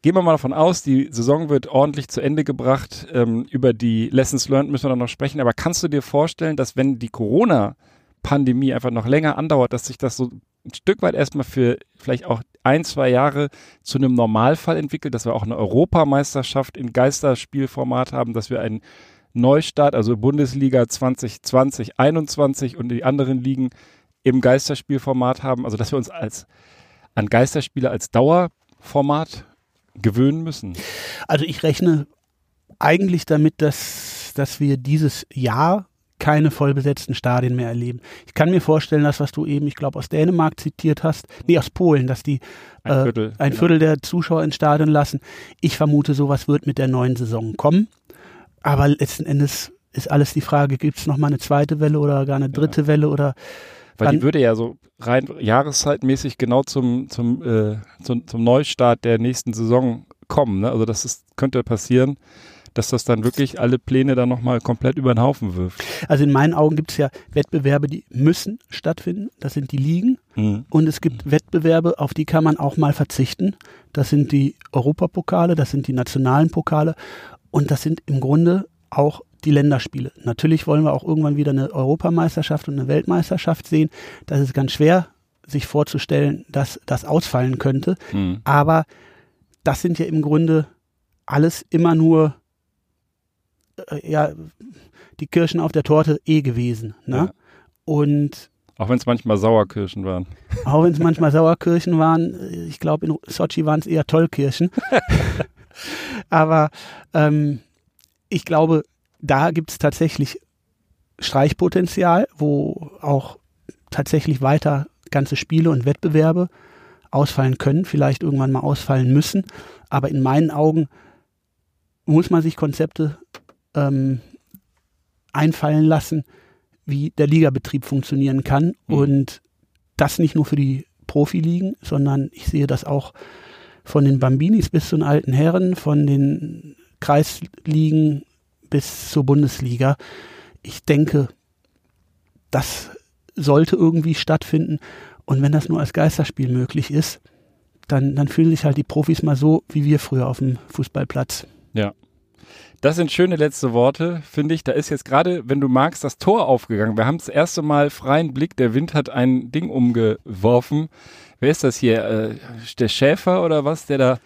Gehen wir mal davon aus, die Saison wird ordentlich zu Ende gebracht. Ähm, über die Lessons Learned müssen wir dann noch sprechen. Aber kannst du dir vorstellen, dass wenn die Corona-Pandemie einfach noch länger andauert, dass sich das so ein Stück weit erstmal für vielleicht auch ein, zwei Jahre zu einem Normalfall entwickelt, dass wir auch eine Europameisterschaft in Geisterspielformat haben, dass wir einen Neustart, also Bundesliga 2020, 21 und die anderen Ligen im Geisterspielformat haben. Also dass wir uns als an Geisterspiele als Dauerformat gewöhnen müssen. Also ich rechne eigentlich damit, dass, dass wir dieses Jahr keine vollbesetzten Stadien mehr erleben. Ich kann mir vorstellen, dass was du eben, ich glaube, aus Dänemark zitiert hast, nee, aus Polen, dass die ein Viertel, äh, ein genau. Viertel der Zuschauer ins Stadion lassen. Ich vermute, sowas wird mit der neuen Saison kommen. Aber letzten Endes ist alles die Frage, gibt es nochmal eine zweite Welle oder gar eine dritte ja. Welle oder weil die würde ja so rein jahreszeitmäßig genau zum, zum, äh, zum, zum Neustart der nächsten Saison kommen. Ne? Also das ist, könnte passieren, dass das dann wirklich alle Pläne dann nochmal komplett über den Haufen wirft. Also in meinen Augen gibt es ja Wettbewerbe, die müssen stattfinden. Das sind die Ligen. Mhm. Und es gibt. Wettbewerbe, auf die kann man auch mal verzichten. Das sind die Europapokale, das sind die nationalen Pokale. Und das sind im Grunde auch die Länderspiele. Natürlich wollen wir auch irgendwann wieder eine Europameisterschaft und eine Weltmeisterschaft sehen. Das ist ganz schwer, sich vorzustellen, dass das ausfallen könnte. Mhm. Aber das sind ja im Grunde alles immer nur äh, ja, die Kirschen auf der Torte eh gewesen. Ne? Ja. Und auch wenn es manchmal Sauerkirschen waren. Auch wenn es manchmal Sauerkirschen waren. Ich glaube, in Sochi waren es eher Tollkirschen. Aber ähm, ich glaube, da gibt es tatsächlich Streichpotenzial, wo auch tatsächlich weiter ganze Spiele und Wettbewerbe ausfallen können, vielleicht irgendwann mal ausfallen müssen. Aber in meinen Augen muss man sich Konzepte ähm, einfallen lassen, wie der Ligabetrieb funktionieren kann. Mhm. Und das nicht nur für die Profiligen, sondern ich sehe das auch von den Bambinis bis zu den alten Herren, von den Kreisligen bis zur Bundesliga. Ich denke, das sollte irgendwie stattfinden. Und wenn das nur als Geisterspiel möglich ist, dann, dann fühlen sich halt die Profis mal so wie wir früher auf dem Fußballplatz. Das sind schöne letzte Worte, finde ich. Da ist jetzt gerade, wenn du magst, das Tor aufgegangen. Wir haben das erste Mal freien Blick. Der Wind hat ein Ding umgeworfen. Wer ist das hier? Äh, der Schäfer oder was, der da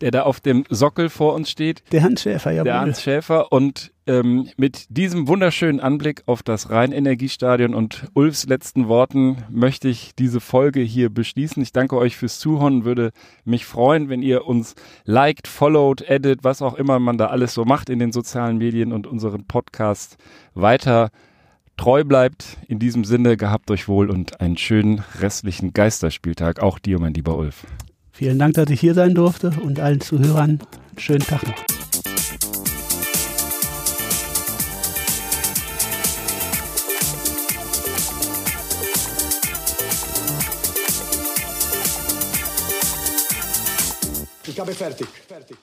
der da auf dem Sockel vor uns steht. Der Hans Schäfer, ja. Der Hans Schäfer. Und ähm, mit diesem wunderschönen Anblick auf das Rhein-Energiestadion und Ulfs letzten Worten möchte ich diese Folge hier beschließen. Ich danke euch fürs Zuhören, würde mich freuen, wenn ihr uns liked, followed, edit, was auch immer man da alles so macht in den sozialen Medien und unseren Podcast weiter treu bleibt. In diesem Sinne, gehabt euch wohl und einen schönen restlichen Geisterspieltag. Auch dir, mein lieber Ulf. Vielen Dank, dass ich hier sein durfte und allen Zuhörern einen schönen Tag noch. Ich habe fertig. fertig.